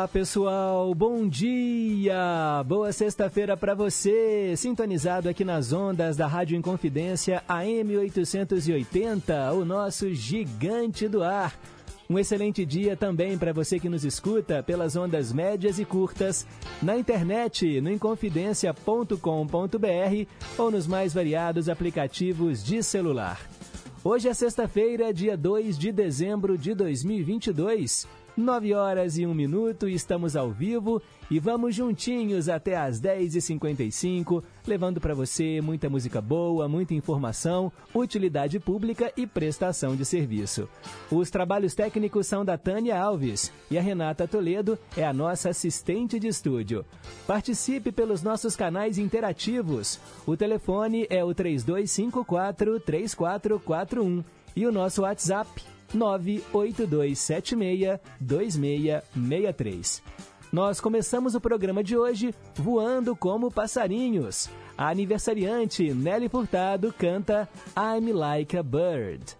Diga lá, pessoal, bom dia! Boa sexta-feira para você, sintonizado aqui nas ondas da Rádio Inconfidência AM 880, o nosso gigante do ar. Um excelente dia também para você que nos escuta pelas ondas médias e curtas, na internet, no inconfidencia.com.br ou nos mais variados aplicativos de celular. Hoje é sexta-feira, dia 2 de dezembro de 2022. 9 horas e 1 minuto, estamos ao vivo e vamos juntinhos até às 10h55, levando para você muita música boa, muita informação, utilidade pública e prestação de serviço. Os trabalhos técnicos são da Tânia Alves e a Renata Toledo é a nossa assistente de estúdio. Participe pelos nossos canais interativos. O telefone é o 3254 3441 e o nosso WhatsApp 982762663. Nós começamos o programa de hoje voando como passarinhos. A aniversariante Nelly Furtado canta I'm Like a Bird.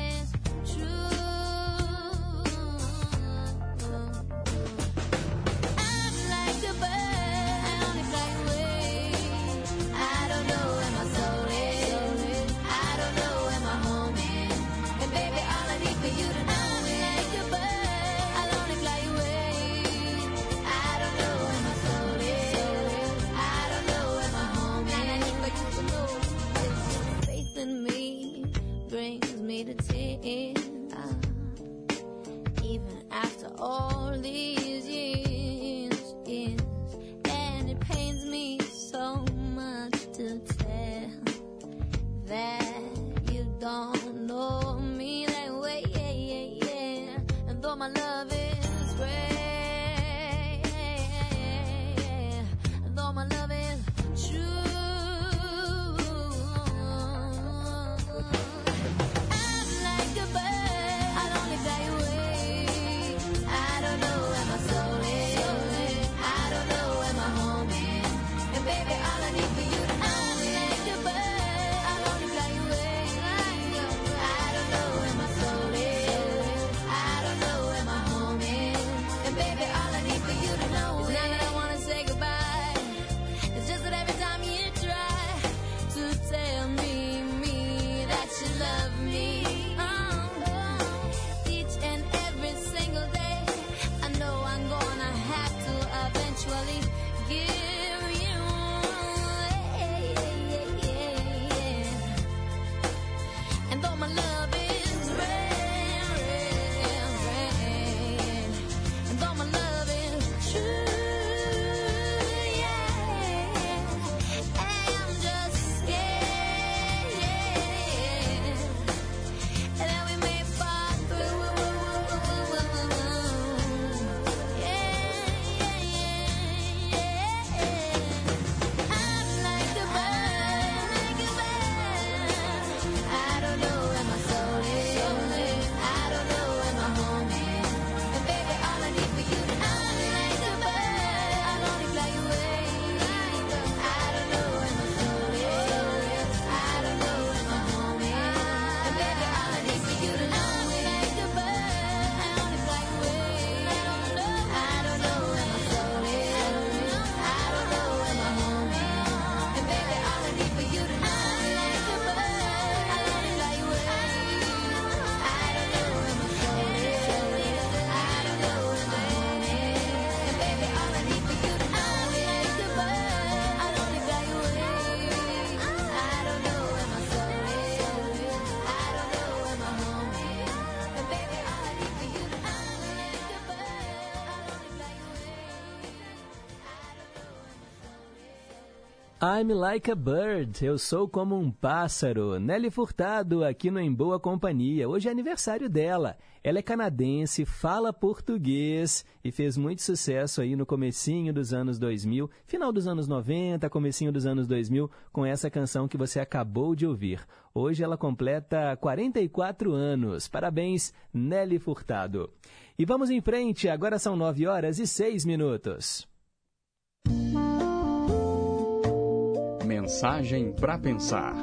in me brings me to tears. Even after all these years, years, and it pains me so much to tell that you don't I'm like a bird, eu sou como um pássaro. Nelly Furtado, aqui no Em Boa Companhia. Hoje é aniversário dela. Ela é canadense, fala português e fez muito sucesso aí no comecinho dos anos 2000, final dos anos 90, comecinho dos anos 2000, com essa canção que você acabou de ouvir. Hoje ela completa 44 anos. Parabéns, Nelly Furtado. E vamos em frente, agora são 9 horas e 6 minutos. Mensagem para pensar.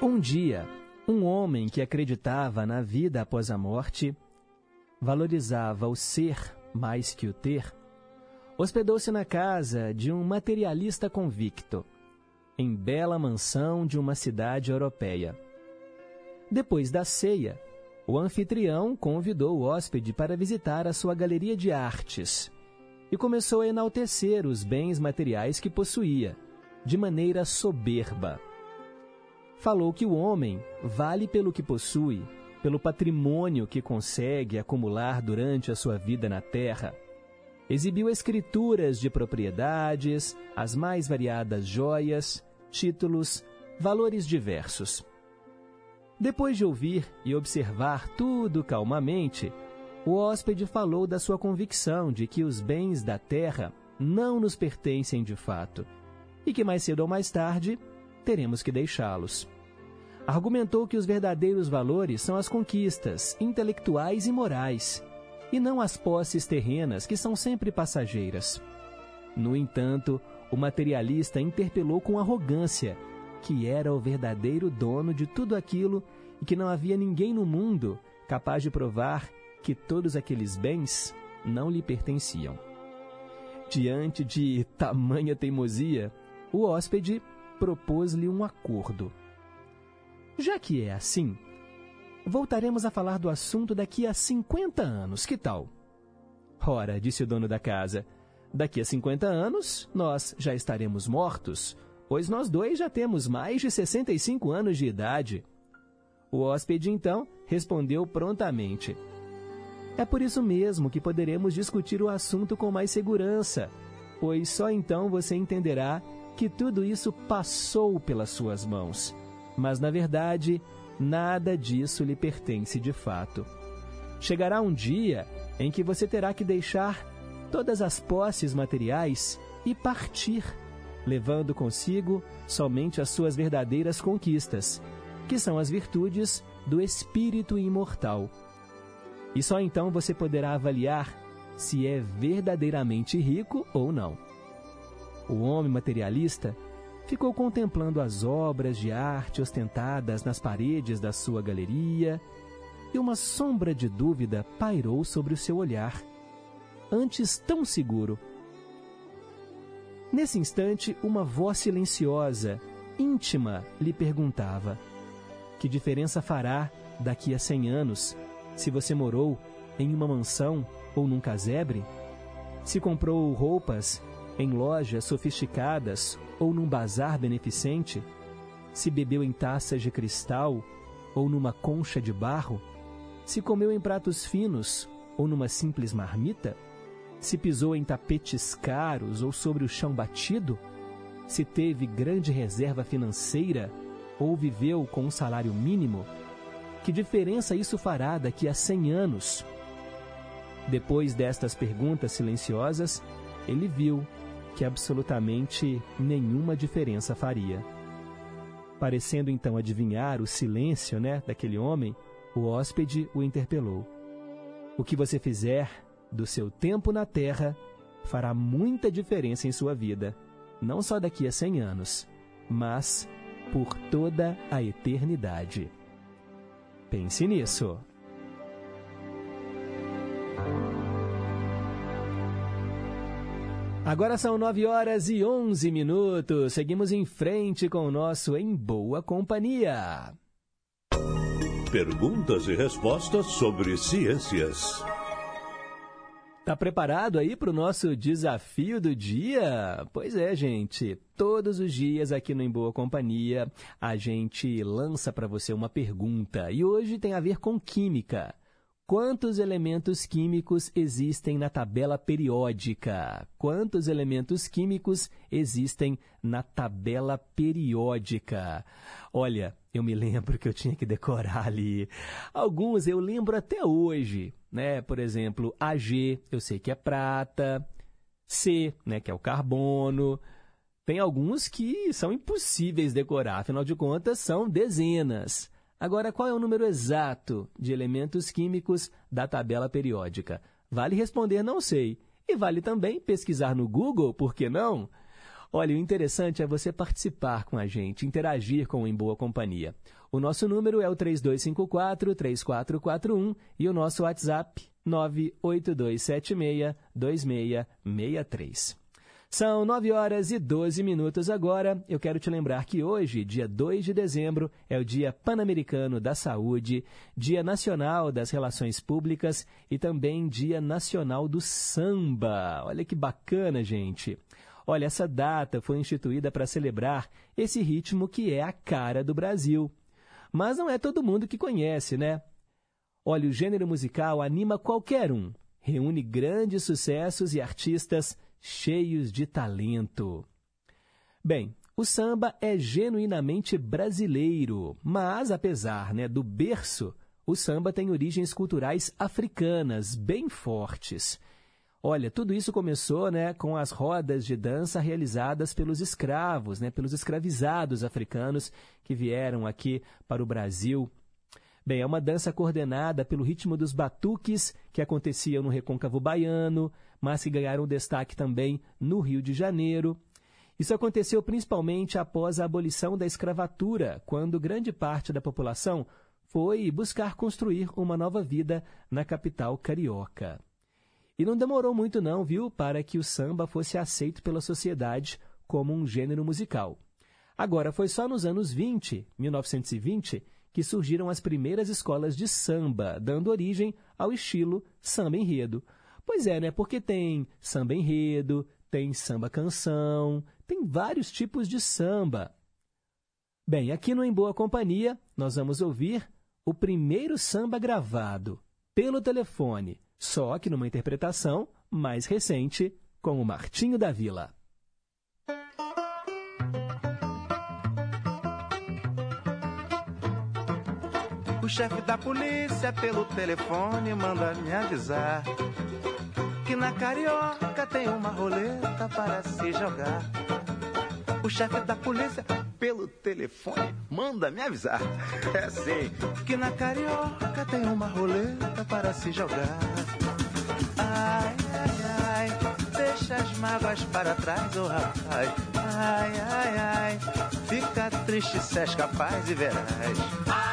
Um dia, um homem que acreditava na vida após a morte, valorizava o ser mais que o ter, hospedou-se na casa de um materialista convicto, em bela mansão de uma cidade europeia. Depois da ceia, o anfitrião convidou o hóspede para visitar a sua galeria de artes e começou a enaltecer os bens materiais que possuía, de maneira soberba. Falou que o homem vale pelo que possui, pelo patrimônio que consegue acumular durante a sua vida na terra. Exibiu escrituras de propriedades, as mais variadas joias, títulos, valores diversos. Depois de ouvir e observar tudo calmamente, o hóspede falou da sua convicção de que os bens da terra não nos pertencem de fato e que mais cedo ou mais tarde teremos que deixá-los. Argumentou que os verdadeiros valores são as conquistas intelectuais e morais, e não as posses terrenas que são sempre passageiras. No entanto, o materialista interpelou com arrogância que era o verdadeiro dono de tudo aquilo e que não havia ninguém no mundo capaz de provar que todos aqueles bens não lhe pertenciam. Diante de tamanha teimosia, o hóspede propôs-lhe um acordo. Já que é assim, voltaremos a falar do assunto daqui a 50 anos, que tal? Ora, disse o dono da casa, daqui a 50 anos nós já estaremos mortos, pois nós dois já temos mais de 65 anos de idade. O hóspede então respondeu prontamente: É por isso mesmo que poderemos discutir o assunto com mais segurança, pois só então você entenderá que tudo isso passou pelas suas mãos. Mas, na verdade, nada disso lhe pertence de fato. Chegará um dia em que você terá que deixar todas as posses materiais e partir, levando consigo somente as suas verdadeiras conquistas, que são as virtudes do espírito imortal. E só então você poderá avaliar se é verdadeiramente rico ou não. O homem materialista ficou contemplando as obras de arte ostentadas nas paredes da sua galeria e uma sombra de dúvida pairou sobre o seu olhar, antes tão seguro. Nesse instante, uma voz silenciosa, íntima, lhe perguntava: Que diferença fará daqui a cem anos se você morou em uma mansão ou num casebre? Se comprou roupas em lojas sofisticadas ou num bazar beneficente? Se bebeu em taças de cristal ou numa concha de barro? Se comeu em pratos finos ou numa simples marmita? Se pisou em tapetes caros ou sobre o chão batido? Se teve grande reserva financeira ou viveu com um salário mínimo? Que diferença isso fará daqui a 100 anos? Depois destas perguntas silenciosas, ele viu que absolutamente nenhuma diferença faria. Parecendo então adivinhar o silêncio né, daquele homem, o hóspede o interpelou. O que você fizer do seu tempo na terra fará muita diferença em sua vida, não só daqui a 100 anos, mas por toda a eternidade. Pense nisso. Agora são 9 horas e 11 minutos. Seguimos em frente com o nosso Em Boa Companhia. Perguntas e respostas sobre ciências. Tá preparado aí para o nosso desafio do dia? Pois é, gente. Todos os dias aqui no Em Boa Companhia a gente lança para você uma pergunta e hoje tem a ver com química. Quantos elementos químicos existem na tabela periódica? Quantos elementos químicos existem na tabela periódica? Olha, eu me lembro que eu tinha que decorar ali. Alguns eu lembro até hoje, né? Por exemplo, Ag, eu sei que é prata, C, né, que é o carbono. Tem alguns que são impossíveis decorar, afinal de contas são dezenas. Agora, qual é o número exato de elementos químicos da tabela periódica? Vale responder não sei. E vale também pesquisar no Google, por que não? Olha, o interessante é você participar com a gente, interagir com o Em Boa Companhia. O nosso número é o 3254-3441 e o nosso WhatsApp 98276-2663. São 9 horas e 12 minutos agora. Eu quero te lembrar que hoje, dia 2 de dezembro, é o Dia Pan-Americano da Saúde, Dia Nacional das Relações Públicas e também Dia Nacional do Samba. Olha que bacana, gente. Olha, essa data foi instituída para celebrar esse ritmo que é a cara do Brasil. Mas não é todo mundo que conhece, né? Olha, o gênero musical anima qualquer um, reúne grandes sucessos e artistas cheios de talento. Bem, o samba é genuinamente brasileiro, mas apesar né, do berço, o samba tem origens culturais africanas bem fortes. Olha, tudo isso começou né, com as rodas de dança realizadas pelos escravos, né, pelos escravizados africanos que vieram aqui para o Brasil. Bem, é uma dança coordenada pelo ritmo dos batuques que aconteciam no recôncavo baiano, mas que ganharam destaque também no Rio de Janeiro. Isso aconteceu principalmente após a abolição da escravatura, quando grande parte da população foi buscar construir uma nova vida na capital carioca. E não demorou muito não, viu, para que o samba fosse aceito pela sociedade como um gênero musical. Agora, foi só nos anos 20, 1920, que surgiram as primeiras escolas de samba, dando origem ao estilo samba enredo, Pois é, né? Porque tem samba enredo, tem samba canção, tem vários tipos de samba. Bem, aqui no Em Boa Companhia, nós vamos ouvir o primeiro samba gravado pelo telefone, só que numa interpretação mais recente, com o Martinho da Vila. O chefe da polícia pelo telefone manda me avisar que na carioca tem uma roleta para se jogar. O chefe da polícia, pelo telefone, manda me avisar. É assim, que na carioca tem uma roleta para se jogar. Ai, ai, ai, deixa as mágoas para trás, ô oh, rapaz. Ai, ai, ai, fica triste se és capaz e verás. Ai,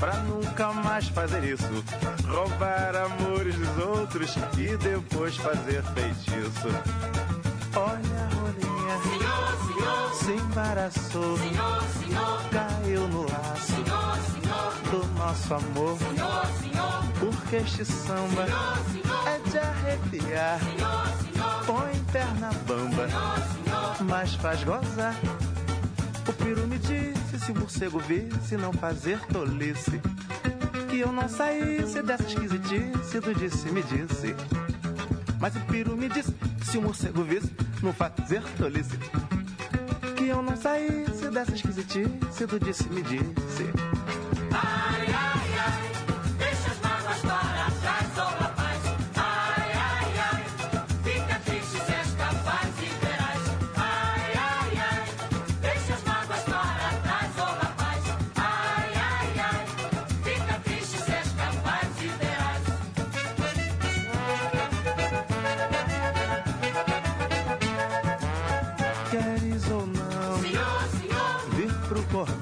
pra nunca mais fazer isso. Roubar amores dos outros e depois fazer feitiço. Olha a rolinha, senhor, senhor, se embaraçou, senhor, senhor, caiu no laço. Senhor, senhor, do nosso amor. senhor, senhor, Porque este samba senhor, senhor, é de arrepiar, senhor, senhor, põe perna bamba, senhor, mas faz gozar. O peru me disse se o morcego visse não fazer tolice. Que eu não saísse dessa esquisitice do disse-me disse. Mas o peru me disse se o morcego visse não fazer tolice. Que eu não saísse dessa esquisitice do disse. ai,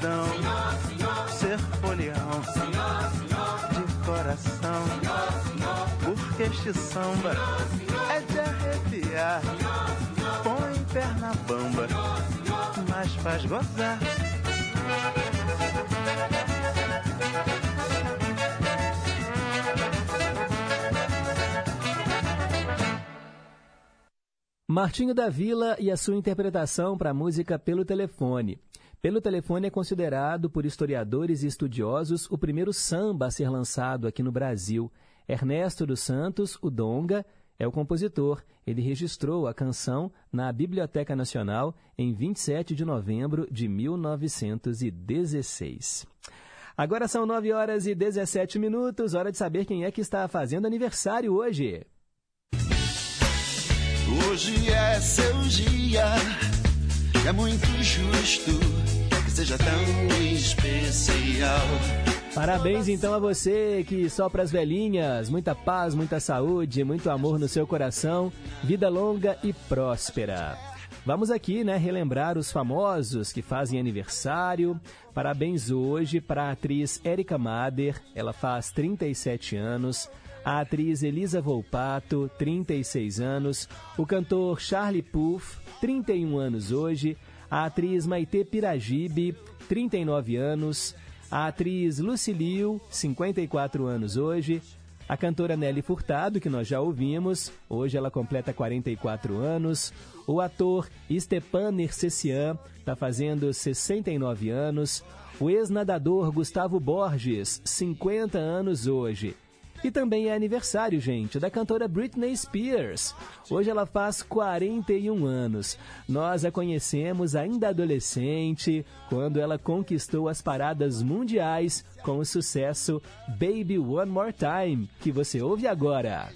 senhor, senhor, ser folião senhor, de coração. Porque este samba é de arrepiar. Põe perna bamba, mas faz gozar. Martinho da Vila e a sua interpretação para a música Pelo Telefone. Pelo Telefone é considerado por historiadores e estudiosos o primeiro samba a ser lançado aqui no Brasil. Ernesto dos Santos, o Donga, é o compositor. Ele registrou a canção na Biblioteca Nacional em 27 de novembro de 1916. Agora são 9 horas e 17 minutos, hora de saber quem é que está fazendo aniversário hoje. Hoje é seu dia, é muito justo que seja tão especial. Parabéns então a você que sopra as velhinhas. Muita paz, muita saúde, muito amor no seu coração, vida longa e próspera. Vamos aqui, né, relembrar os famosos que fazem aniversário. Parabéns hoje para a atriz Erika Mader, ela faz 37 anos. A atriz Elisa Volpato, 36 anos. O cantor Charlie Puth, 31 anos hoje. A atriz Maite Piragibe, 39 anos. A atriz Lucilio, 54 anos hoje. A cantora Nelly Furtado, que nós já ouvimos, hoje ela completa 44 anos. O ator Stepan Nercessian está fazendo 69 anos. O ex-nadador Gustavo Borges, 50 anos hoje. E também é aniversário, gente, da cantora Britney Spears. Hoje ela faz 41 anos. Nós a conhecemos ainda adolescente, quando ela conquistou as paradas mundiais com o sucesso Baby One More Time, que você ouve agora.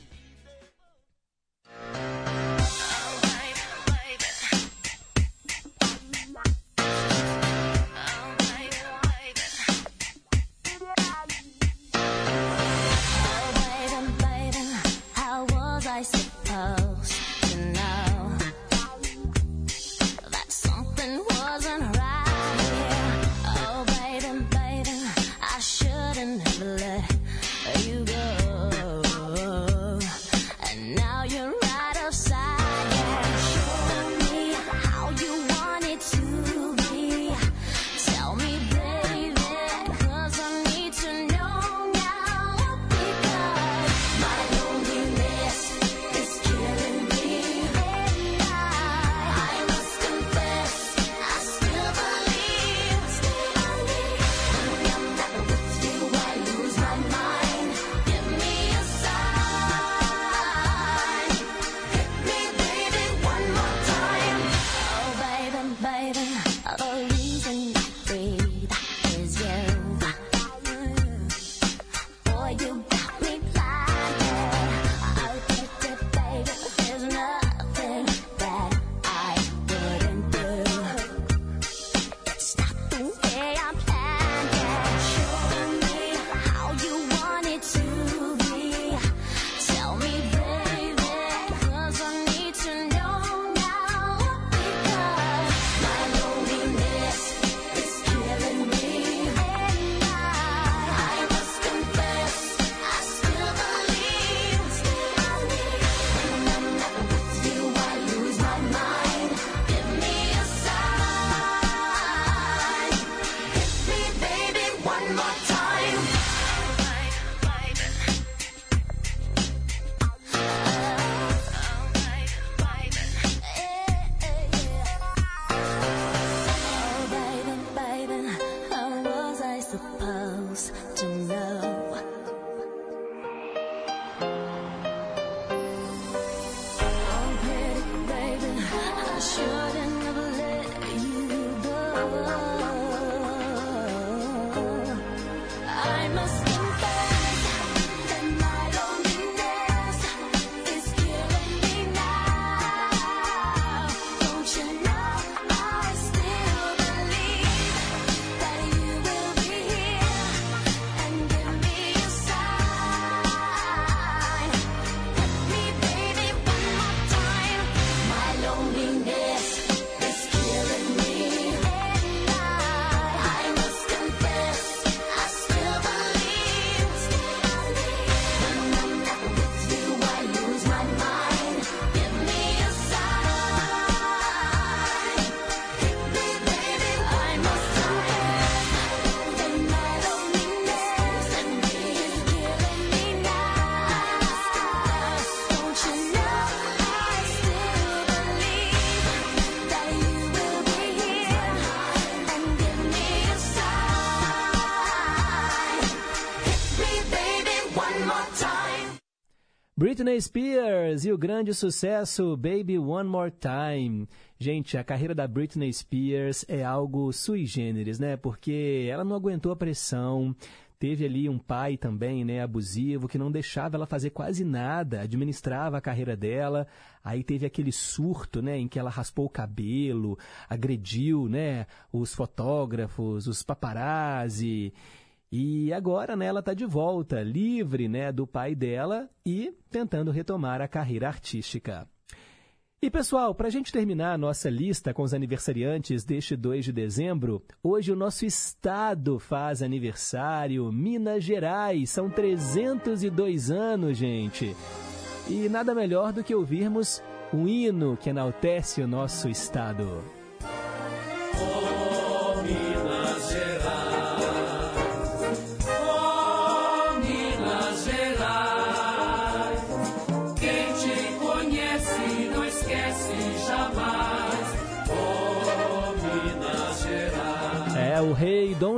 Britney Spears e o grande sucesso Baby One More Time. Gente, a carreira da Britney Spears é algo sui generis, né? Porque ela não aguentou a pressão. Teve ali um pai também, né, abusivo, que não deixava ela fazer quase nada, administrava a carreira dela. Aí teve aquele surto, né, em que ela raspou o cabelo, agrediu, né, os fotógrafos, os paparazzi. E agora, né, ela está de volta, livre, né, do pai dela e tentando retomar a carreira artística. E pessoal, para a gente terminar a nossa lista com os aniversariantes deste 2 de dezembro, hoje o nosso estado faz aniversário, Minas Gerais, são 302 anos, gente. E nada melhor do que ouvirmos um hino que enaltece o nosso estado.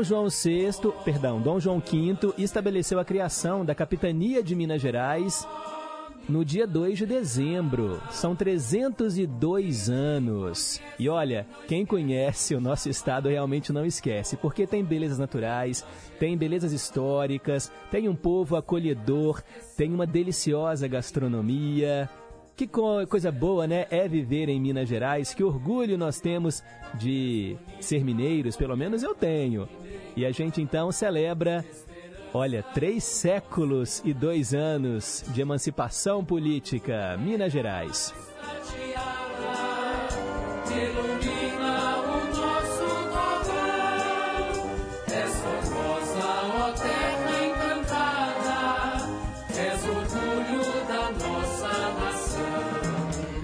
João VI, perdão, Dom João V estabeleceu a criação da capitania de Minas Gerais no dia 2 de dezembro. São 302 anos. E olha, quem conhece o nosso estado realmente não esquece, porque tem belezas naturais, tem belezas históricas, tem um povo acolhedor, tem uma deliciosa gastronomia. Que co- coisa boa, né? É viver em Minas Gerais. Que orgulho nós temos de ser mineiros, pelo menos eu tenho. E a gente então celebra Olha, três séculos e dois anos de emancipação política, Minas Gerais.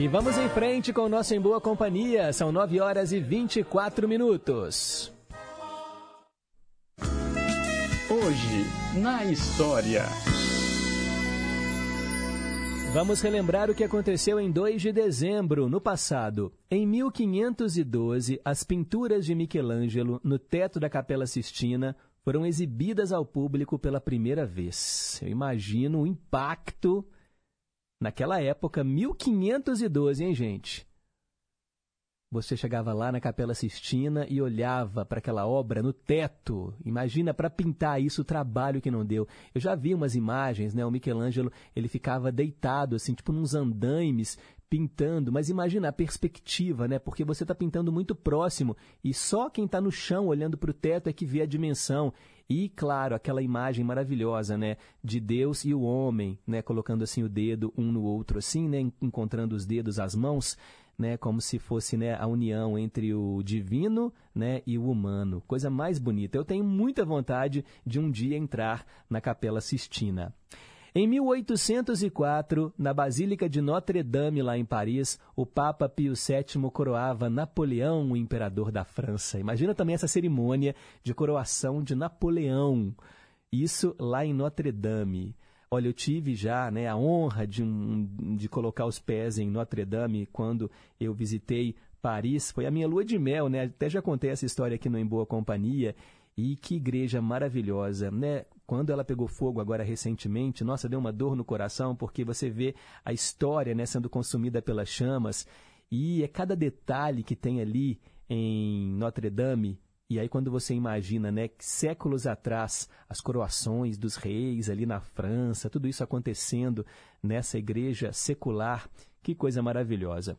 E vamos em frente com o nosso Em Boa Companhia. São 9 horas e 24 minutos. Hoje, na história. Vamos relembrar o que aconteceu em 2 de dezembro, no passado. Em 1512, as pinturas de Michelangelo no teto da Capela Sistina foram exibidas ao público pela primeira vez. Eu imagino o impacto naquela época, 1512, hein, gente? Você chegava lá na Capela Sistina e olhava para aquela obra no teto. Imagina para pintar isso o trabalho que não deu. Eu já vi umas imagens, né? O Michelangelo, ele ficava deitado assim, tipo nos andaimes, pintando, mas imagina a perspectiva, né? Porque você está pintando muito próximo e só quem está no chão olhando para o teto é que vê a dimensão. E, claro, aquela imagem maravilhosa, né? De Deus e o homem, né? Colocando assim o dedo um no outro, assim, né? Encontrando os dedos, as mãos né, como se fosse né, a união entre o divino né, e o humano. Coisa mais bonita. Eu tenho muita vontade de um dia entrar na Capela Sistina. Em 1804, na Basílica de Notre-Dame, lá em Paris, o Papa Pio VII coroava Napoleão, o imperador da França. Imagina também essa cerimônia de coroação de Napoleão. Isso lá em Notre-Dame. Olha, eu tive já né, a honra de, um, de colocar os pés em Notre Dame quando eu visitei Paris. Foi a minha lua de mel, né? Até já contei essa história aqui no Em Boa Companhia. E que igreja maravilhosa, né? Quando ela pegou fogo agora recentemente, nossa, deu uma dor no coração, porque você vê a história né, sendo consumida pelas chamas. E é cada detalhe que tem ali em Notre Dame e aí quando você imagina, né, séculos atrás, as coroações dos reis ali na França, tudo isso acontecendo nessa igreja secular, que coisa maravilhosa.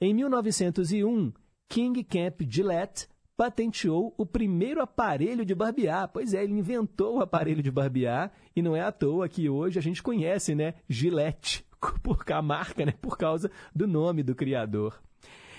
Em 1901, King Camp Gillette patenteou o primeiro aparelho de barbear. Pois é, ele inventou o aparelho de barbear e não é à toa que hoje a gente conhece, né, Gillette, por a marca, né, por causa do nome do criador.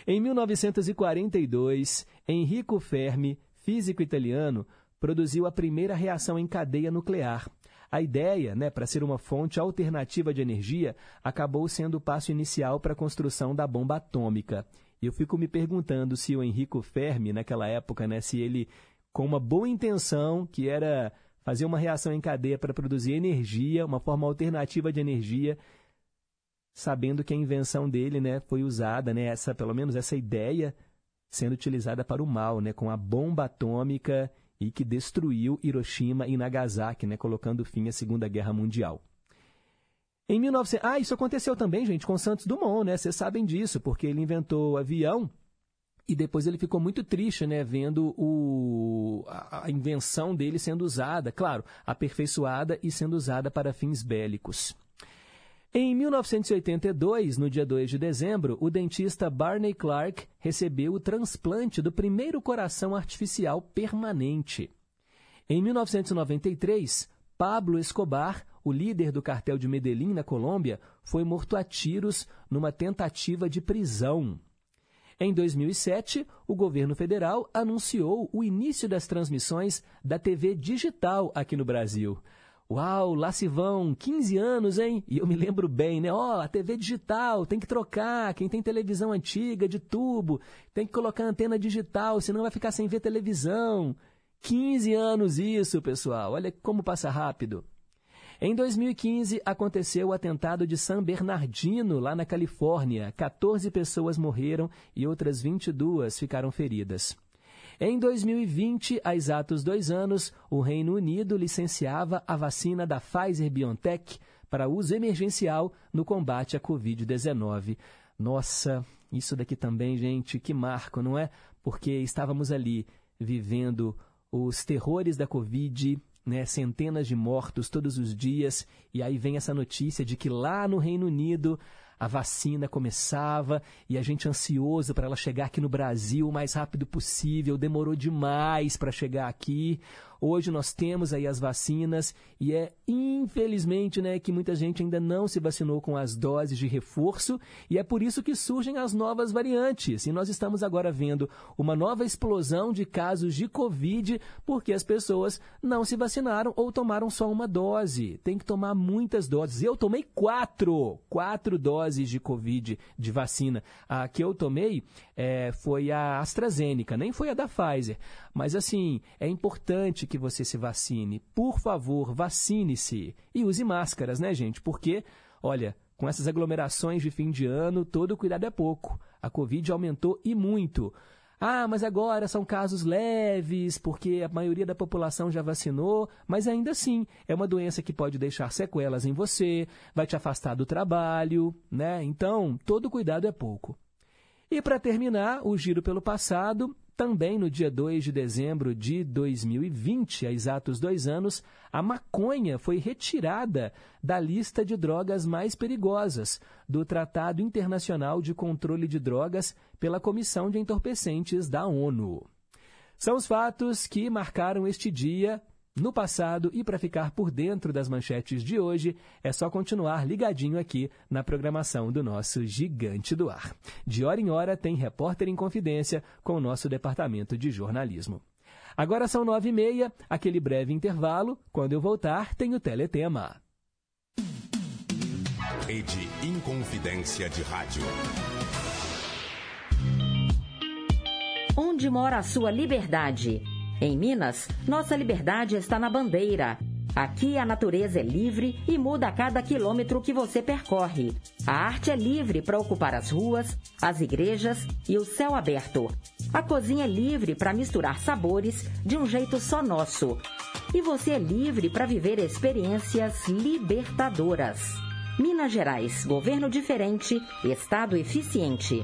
Em 1942, Enrico Fermi, físico italiano, produziu a primeira reação em cadeia nuclear. A ideia, né, para ser uma fonte alternativa de energia, acabou sendo o passo inicial para a construção da bomba atômica. Eu fico me perguntando se o Enrico Fermi, naquela época, né, se ele, com uma boa intenção, que era fazer uma reação em cadeia para produzir energia, uma forma alternativa de energia, sabendo que a invenção dele, né, foi usada, né, essa, pelo menos essa ideia sendo utilizada para o mal, né, com a bomba atômica e que destruiu Hiroshima e Nagasaki, né, colocando fim à Segunda Guerra Mundial. Em 1900... Ah, isso aconteceu também, gente, com Santos Dumont, né? Vocês sabem disso, porque ele inventou o avião e depois ele ficou muito triste, né, vendo o, a, invenção dele sendo usada, claro, aperfeiçoada e sendo usada para fins bélicos. Em 1982, no dia 2 de dezembro, o dentista Barney Clark recebeu o transplante do primeiro coração artificial permanente. Em 1993, Pablo Escobar, o líder do cartel de Medellín, na Colômbia, foi morto a tiros numa tentativa de prisão. Em 2007, o governo federal anunciou o início das transmissões da TV digital aqui no Brasil. Uau, lá se vão 15 anos, hein? E eu me lembro bem, né? Ó, oh, a TV digital, tem que trocar. Quem tem televisão antiga, de tubo, tem que colocar antena digital, senão vai ficar sem ver televisão. 15 anos isso, pessoal. Olha como passa rápido. Em 2015, aconteceu o atentado de San Bernardino, lá na Califórnia. 14 pessoas morreram e outras 22 ficaram feridas. Em 2020, há exatos dois anos, o Reino Unido licenciava a vacina da Pfizer-BioNTech para uso emergencial no combate à Covid-19. Nossa, isso daqui também, gente, que marco, não é? Porque estávamos ali vivendo os terrores da Covid, né, centenas de mortos todos os dias, e aí vem essa notícia de que lá no Reino Unido a vacina começava e a gente ansioso para ela chegar aqui no Brasil o mais rápido possível, demorou demais para chegar aqui. Hoje nós temos aí as vacinas e é infelizmente, né, que muita gente ainda não se vacinou com as doses de reforço e é por isso que surgem as novas variantes. E nós estamos agora vendo uma nova explosão de casos de Covid porque as pessoas não se vacinaram ou tomaram só uma dose. Tem que tomar muitas doses. Eu tomei quatro, quatro doses de Covid de vacina. A que eu tomei é, foi a AstraZeneca, nem foi a da Pfizer. Mas assim, é importante que você se vacine. Por favor, vacine-se. E use máscaras, né, gente? Porque, olha, com essas aglomerações de fim de ano, todo cuidado é pouco. A Covid aumentou e muito. Ah, mas agora são casos leves, porque a maioria da população já vacinou, mas ainda assim é uma doença que pode deixar sequelas em você, vai te afastar do trabalho, né? Então, todo cuidado é pouco. E para terminar, o giro pelo passado, também no dia 2 de dezembro de 2020, há exatos dois anos, a maconha foi retirada da lista de drogas mais perigosas do Tratado Internacional de Controle de Drogas pela Comissão de Entorpecentes da ONU. São os fatos que marcaram este dia no passado e para ficar por dentro das manchetes de hoje, é só continuar ligadinho aqui na programação do nosso Gigante do Ar. De hora em hora tem Repórter em Confidência com o nosso departamento de jornalismo. Agora são nove e meia, aquele breve intervalo. Quando eu voltar, tem o Teletema. Rede Inconfidência de Rádio. Onde mora a sua liberdade? Em Minas, nossa liberdade está na bandeira. Aqui a natureza é livre e muda a cada quilômetro que você percorre. A arte é livre para ocupar as ruas, as igrejas e o céu aberto. A cozinha é livre para misturar sabores de um jeito só nosso. E você é livre para viver experiências libertadoras. Minas Gerais, governo diferente, estado eficiente.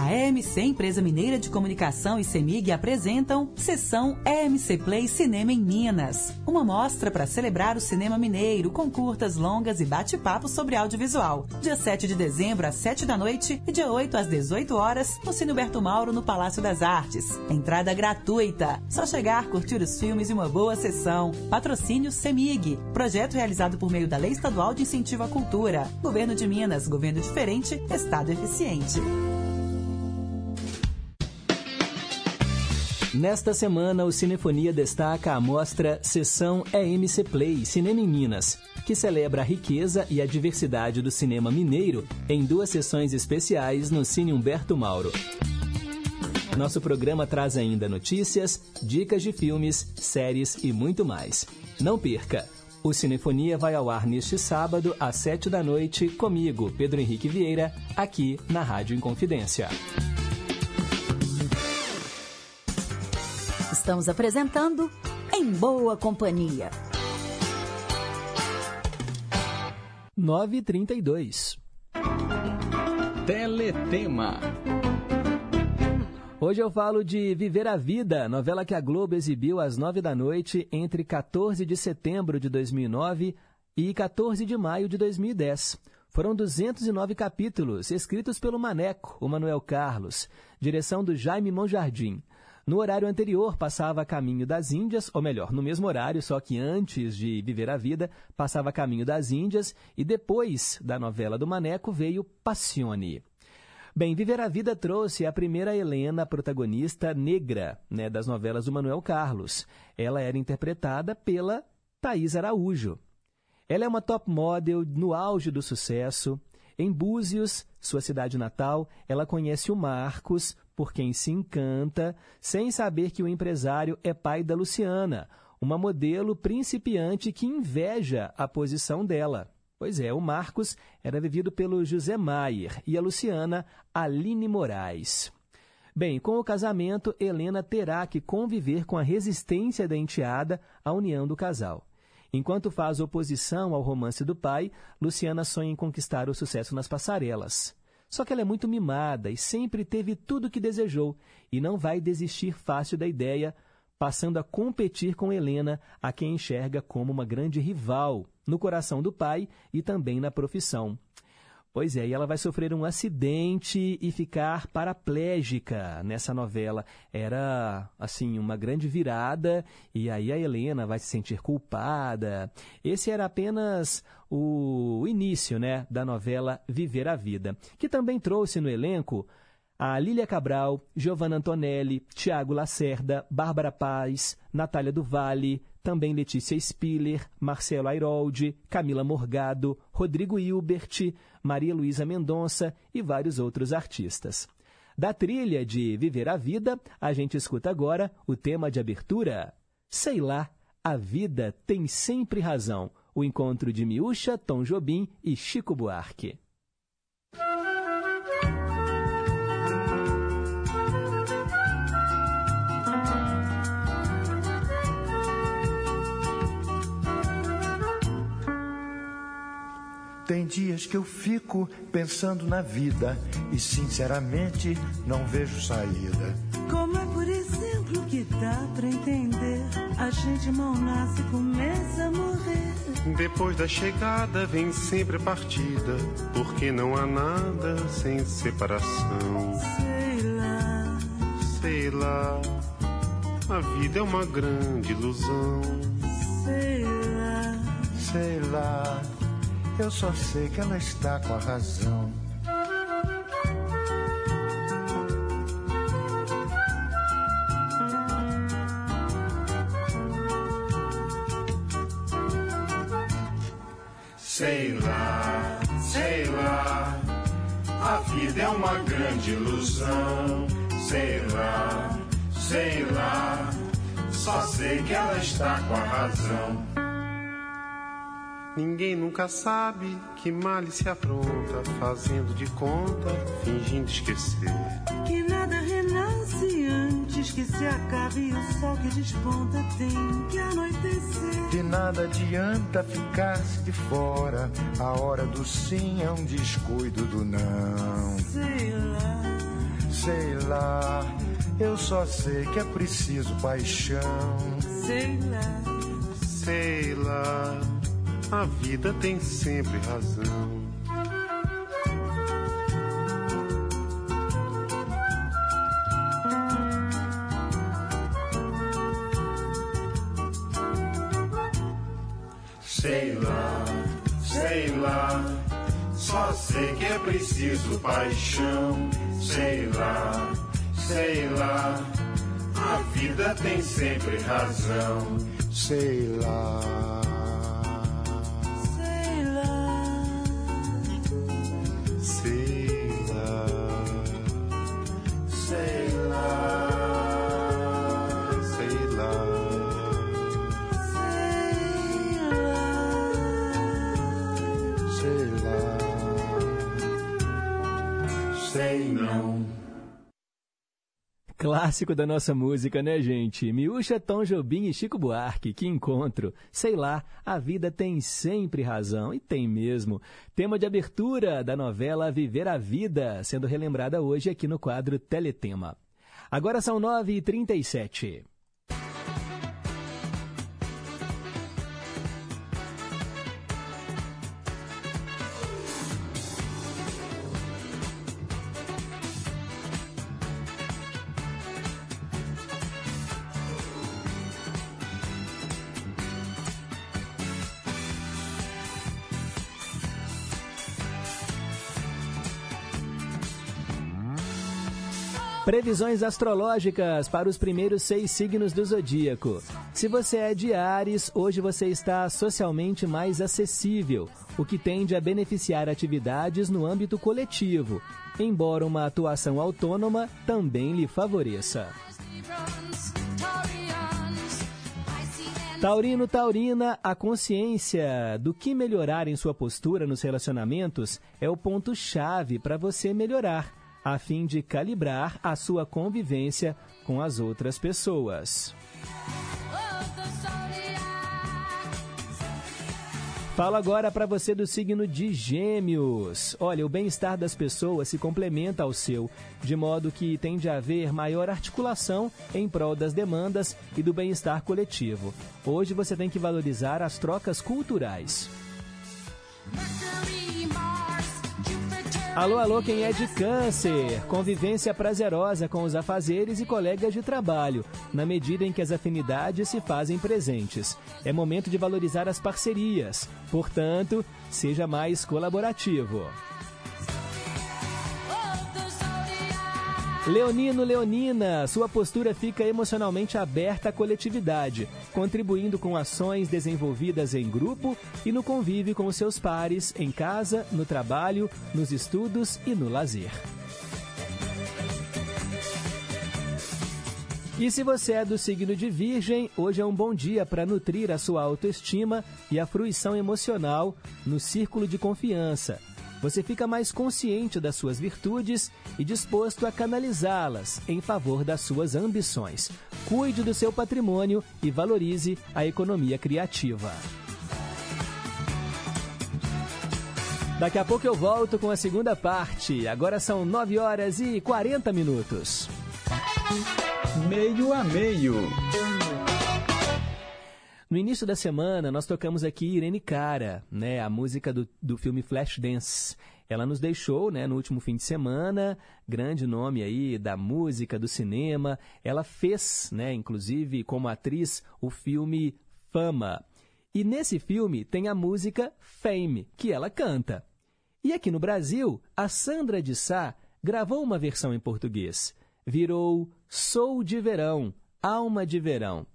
A EMC, Empresa Mineira de Comunicação e CEMIG apresentam Sessão EMC Play Cinema em Minas. Uma mostra para celebrar o cinema mineiro com curtas, longas e bate-papo sobre audiovisual. Dia 7 de dezembro às 7 da noite e dia 8 às 18 horas no Cine Mauro no Palácio das Artes. Entrada gratuita. Só chegar, curtir os filmes e uma boa sessão. Patrocínio CEMIG. Projeto realizado por meio da Lei Estadual de Incentivo à Cultura. Governo de Minas. Governo diferente. Estado eficiente. Nesta semana, o Cinefonia destaca a mostra Sessão EMC Play Cinema em Minas, que celebra a riqueza e a diversidade do cinema mineiro em duas sessões especiais no Cine Humberto Mauro. Nosso programa traz ainda notícias, dicas de filmes, séries e muito mais. Não perca! O Cinefonia vai ao ar neste sábado, às sete da noite, comigo, Pedro Henrique Vieira, aqui na Rádio Inconfidência. Estamos apresentando Em Boa Companhia. 9h32. Teletema. Hoje eu falo de Viver a Vida, novela que a Globo exibiu às nove da noite entre 14 de setembro de 2009 e 14 de maio de 2010. Foram 209 capítulos, escritos pelo Maneco, o Manuel Carlos, direção do Jaime Monjardim. No horário anterior, passava Caminho das Índias, ou melhor, no mesmo horário, só que antes de Viver a Vida, passava Caminho das Índias, e depois da novela do Maneco veio Passione. Bem, Viver a Vida trouxe a primeira Helena, protagonista negra né, das novelas do Manuel Carlos. Ela era interpretada pela Thaís Araújo. Ela é uma top model no auge do sucesso. Em Búzios, sua cidade natal, ela conhece o Marcos, por quem se encanta, sem saber que o empresário é pai da Luciana, uma modelo principiante que inveja a posição dela. Pois é, o Marcos era vivido pelo José Maier e a Luciana, Aline Moraes. Bem, com o casamento, Helena terá que conviver com a resistência da enteada à união do casal. Enquanto faz oposição ao romance do pai, Luciana sonha em conquistar o sucesso nas passarelas. Só que ela é muito mimada e sempre teve tudo o que desejou e não vai desistir fácil da ideia, passando a competir com Helena, a quem enxerga como uma grande rival no coração do pai e também na profissão. Pois é, e ela vai sofrer um acidente e ficar paraplégica nessa novela. Era, assim, uma grande virada e aí a Helena vai se sentir culpada. Esse era apenas o início, né, da novela Viver a Vida, que também trouxe no elenco a Lília Cabral, Giovanna Antonelli, Tiago Lacerda, Bárbara Paz, Natália do Vale, também Letícia Spiller, Marcelo Airoldi, Camila Morgado, Rodrigo Hilbert, Maria Luísa Mendonça e vários outros artistas. Da trilha de Viver a Vida, a gente escuta agora o tema de abertura. Sei lá, a vida tem sempre razão. O encontro de Miúcha, Tom Jobim e Chico Buarque. Tem dias que eu fico pensando na vida e sinceramente não vejo saída. Como é, por exemplo, que dá pra entender? A gente mal nasce e começa a morrer. Depois da chegada vem sempre a partida, porque não há nada sem separação. Sei lá, Sei lá, a vida é uma grande ilusão. sei lá. Sei lá, eu só sei que ela está com a razão. Sei lá, sei lá, a vida é uma grande ilusão. Sei lá, sei lá, só sei que ela está com a razão. Ninguém nunca sabe que male se apronta, fazendo de conta, fingindo esquecer. Que nada renasce antes que se acabe e o sol que desponta tem que anoitecer. De nada adianta ficar-se de fora. A hora do sim é um descuido do não. Sei lá, Sei lá, eu só sei que é preciso paixão. sei lá. Sei lá, a vida tem sempre razão. Sei lá, sei lá, só sei que é preciso paixão. Sei lá, sei lá, a vida tem sempre razão. Sei lá. Sei lá. Sei não. Clássico da nossa música, né, gente? Miúcha, Tom Jobim e Chico Buarque, que encontro. Sei lá, a vida tem sempre razão, e tem mesmo. Tema de abertura da novela Viver a Vida, sendo relembrada hoje aqui no quadro Teletema. Agora são 9h37. Previsões astrológicas para os primeiros seis signos do zodíaco. Se você é de Ares, hoje você está socialmente mais acessível, o que tende a beneficiar atividades no âmbito coletivo, embora uma atuação autônoma também lhe favoreça. Taurino, Taurina, a consciência do que melhorar em sua postura nos relacionamentos é o ponto-chave para você melhorar, a fim de calibrar a sua convivência com as outras pessoas. Falo agora para você do signo de Gêmeos. Olha, o bem-estar das pessoas se complementa ao seu, de modo que tende a haver maior articulação em prol das demandas e do bem-estar coletivo. Hoje você tem que valorizar as trocas culturais. Alô, alô, quem é de câncer? Convivência prazerosa com os afazeres e colegas de trabalho, na medida em que as afinidades se fazem presentes. É momento de valorizar as parcerias, portanto, seja mais colaborativo. Leonino, Leonina, sua postura fica emocionalmente aberta à coletividade, contribuindo com ações desenvolvidas em grupo e no convívio com seus pares, em casa, no trabalho, nos estudos e no lazer. E se você é do signo de Virgem, hoje é um bom dia para nutrir a sua autoestima e a fruição emocional no círculo de confiança. Você fica mais consciente das suas virtudes e disposto a canalizá-las em favor das suas ambições. Cuide do seu patrimônio e valorize a economia criativa. Daqui a pouco eu volto com a segunda parte. Agora são 9 horas e 40 minutos. Meio a meio. No início da semana, nós tocamos aqui Irene Cara, né, a música do, do filme Flashdance. Ela nos deixou, né, no último fim de semana, grande nome aí da música, do cinema. Ela fez, né, inclusive como atriz, o filme Fama. E nesse filme tem a música Fame, que ela canta. E aqui no Brasil, a Sandra de Sá gravou uma versão em português. Virou Sou de Verão, Alma de Verão.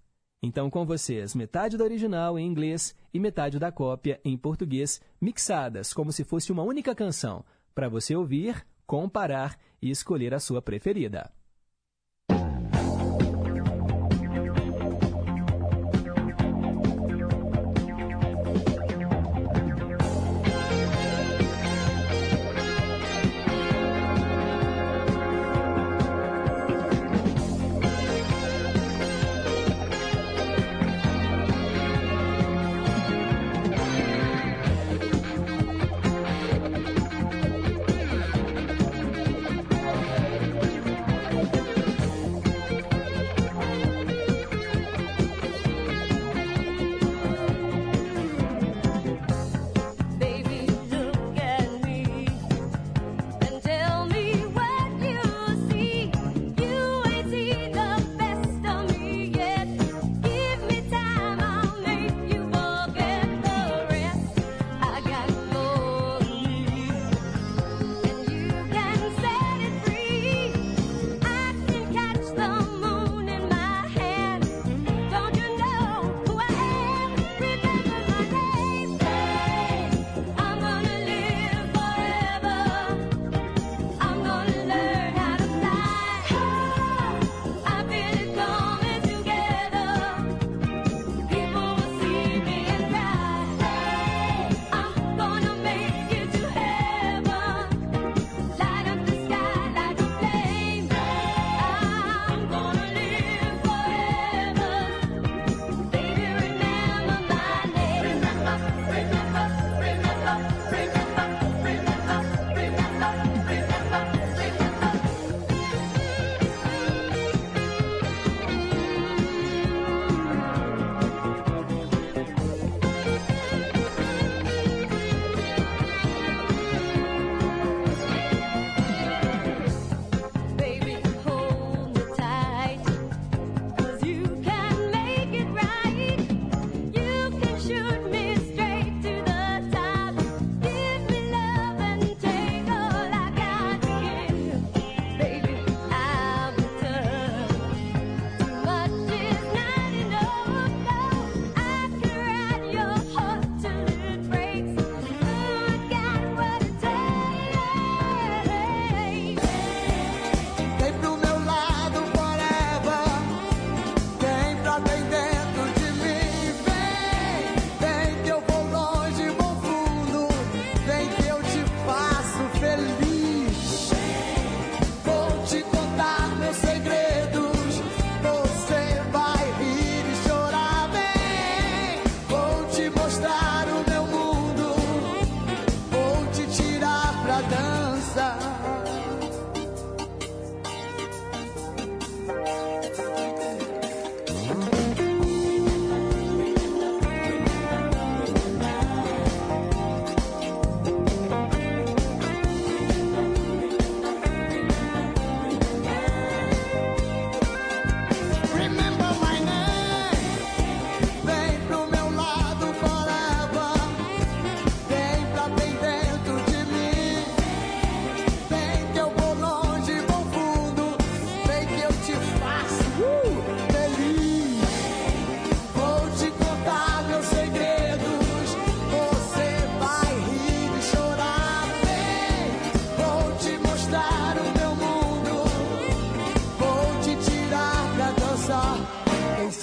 Então, com vocês, metade da original em inglês e metade da cópia em português, mixadas como se fosse uma única canção, para você ouvir, comparar e escolher a sua preferida.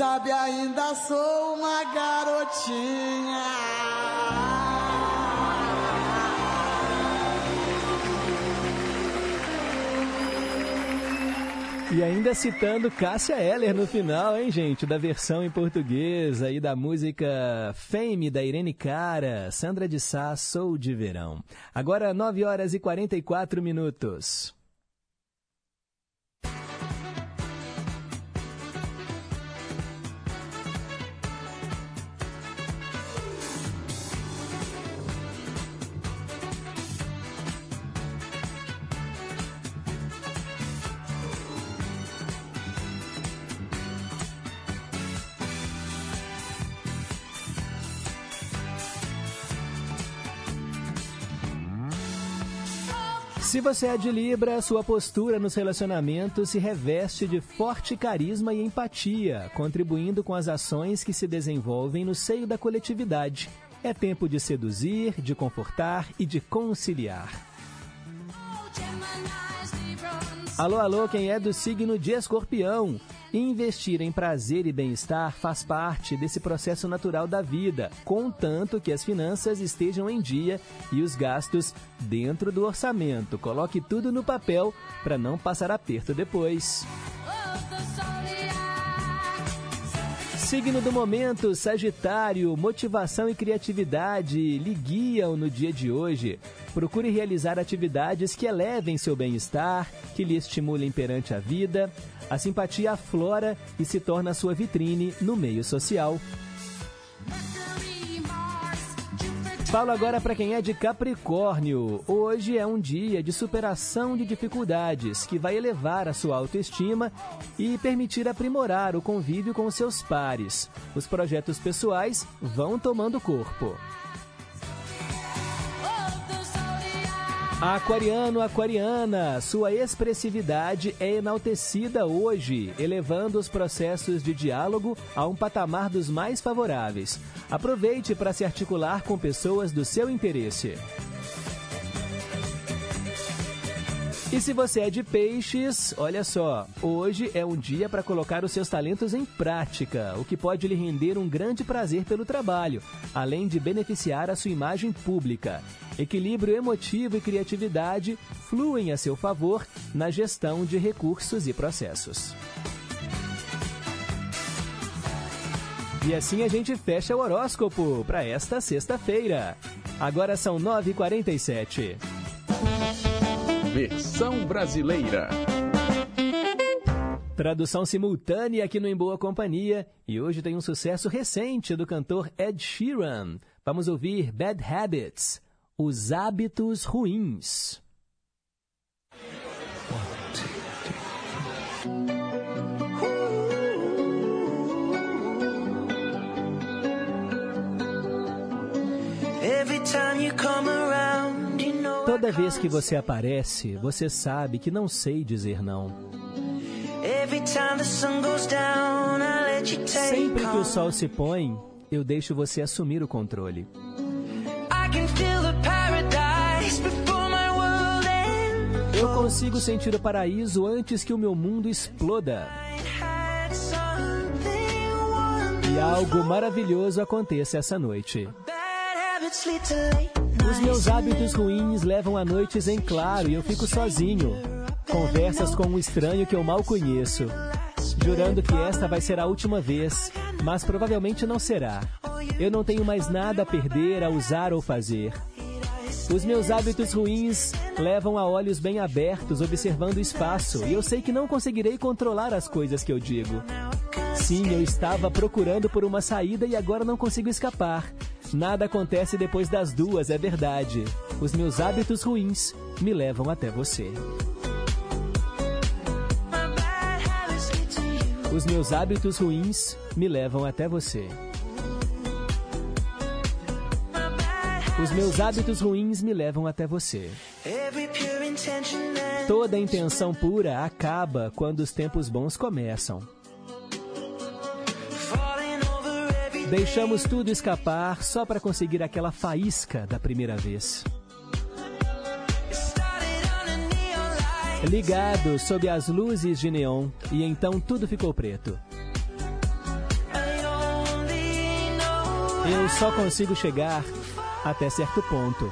Sabe, ainda sou uma garotinha. E ainda citando Cássia Eller no final, hein, gente? Da versão em português aí da música Fame da Irene Cara, Sandra de Sá, Sou de Verão. Agora 9 horas e 44 minutos. Se você é de Libra, sua postura nos relacionamentos se reveste de forte carisma e empatia, contribuindo com as ações que se desenvolvem no seio da coletividade. É tempo de seduzir, de confortar e de conciliar. Alô, alô, quem é do signo de escorpião? Investir em prazer e bem-estar faz parte desse processo natural da vida, contanto que as finanças estejam em dia e os gastos dentro do orçamento. Coloque tudo no papel para não passar aperto depois. Signo do momento, Sagitário, motivação e criatividade lhe guiam no dia de hoje. Procure realizar atividades que elevem seu bem-estar, que lhe estimulem perante a vida. A simpatia aflora e se torna sua vitrine no meio social. Falo agora para quem é de Capricórnio. Hoje é um dia de superação de dificuldades que vai elevar a sua autoestima e permitir aprimorar o convívio com seus pares. Os projetos pessoais vão tomando corpo. Aquariano, aquariana, sua expressividade é enaltecida hoje, elevando os processos de diálogo a um patamar dos mais favoráveis. Aproveite para se articular com pessoas do seu interesse. E se você é de peixes, olha só, hoje é um dia para colocar os seus talentos em prática, o que pode lhe render um grande prazer pelo trabalho, além de beneficiar a sua imagem pública. Equilíbrio emotivo e criatividade fluem a seu favor na gestão de recursos e processos. E assim a gente fecha o horóscopo para esta sexta-feira. Agora são 9h47. Versão brasileira. Tradução simultânea aqui no Em Boa Companhia. E hoje tem um sucesso recente do cantor Ed Sheeran. Vamos ouvir Bad Habits, Os Hábitos Ruins. Every time you come around, Toda vez que você aparece, você sabe que não sei dizer não. Sempre que o sol se põe, eu deixo você assumir o controle. Eu consigo sentir o paraíso antes que o meu mundo exploda. E algo maravilhoso aconteça essa noite. Os meus hábitos ruins levam a noites em claro e eu fico sozinho. Conversas com um estranho que eu mal conheço. Jurando que esta vai ser a última vez, mas provavelmente não será. Eu não tenho mais nada a perder, a usar ou fazer. Os meus hábitos ruins levam a olhos bem abertos, observando o espaço, e eu sei que não conseguirei controlar as coisas que eu digo. Sim, eu estava procurando por uma saída e agora não consigo escapar. Nada acontece depois das duas, é verdade. Os meus hábitos ruins me levam até você. Os meus hábitos ruins me levam até você. Os meus hábitos ruins me levam até você. Toda intenção pura acaba quando os tempos bons começam. Deixamos tudo escapar só para conseguir aquela faísca da primeira vez. Ligado sob as luzes de neon e então tudo ficou preto. Eu só consigo chegar até certo ponto.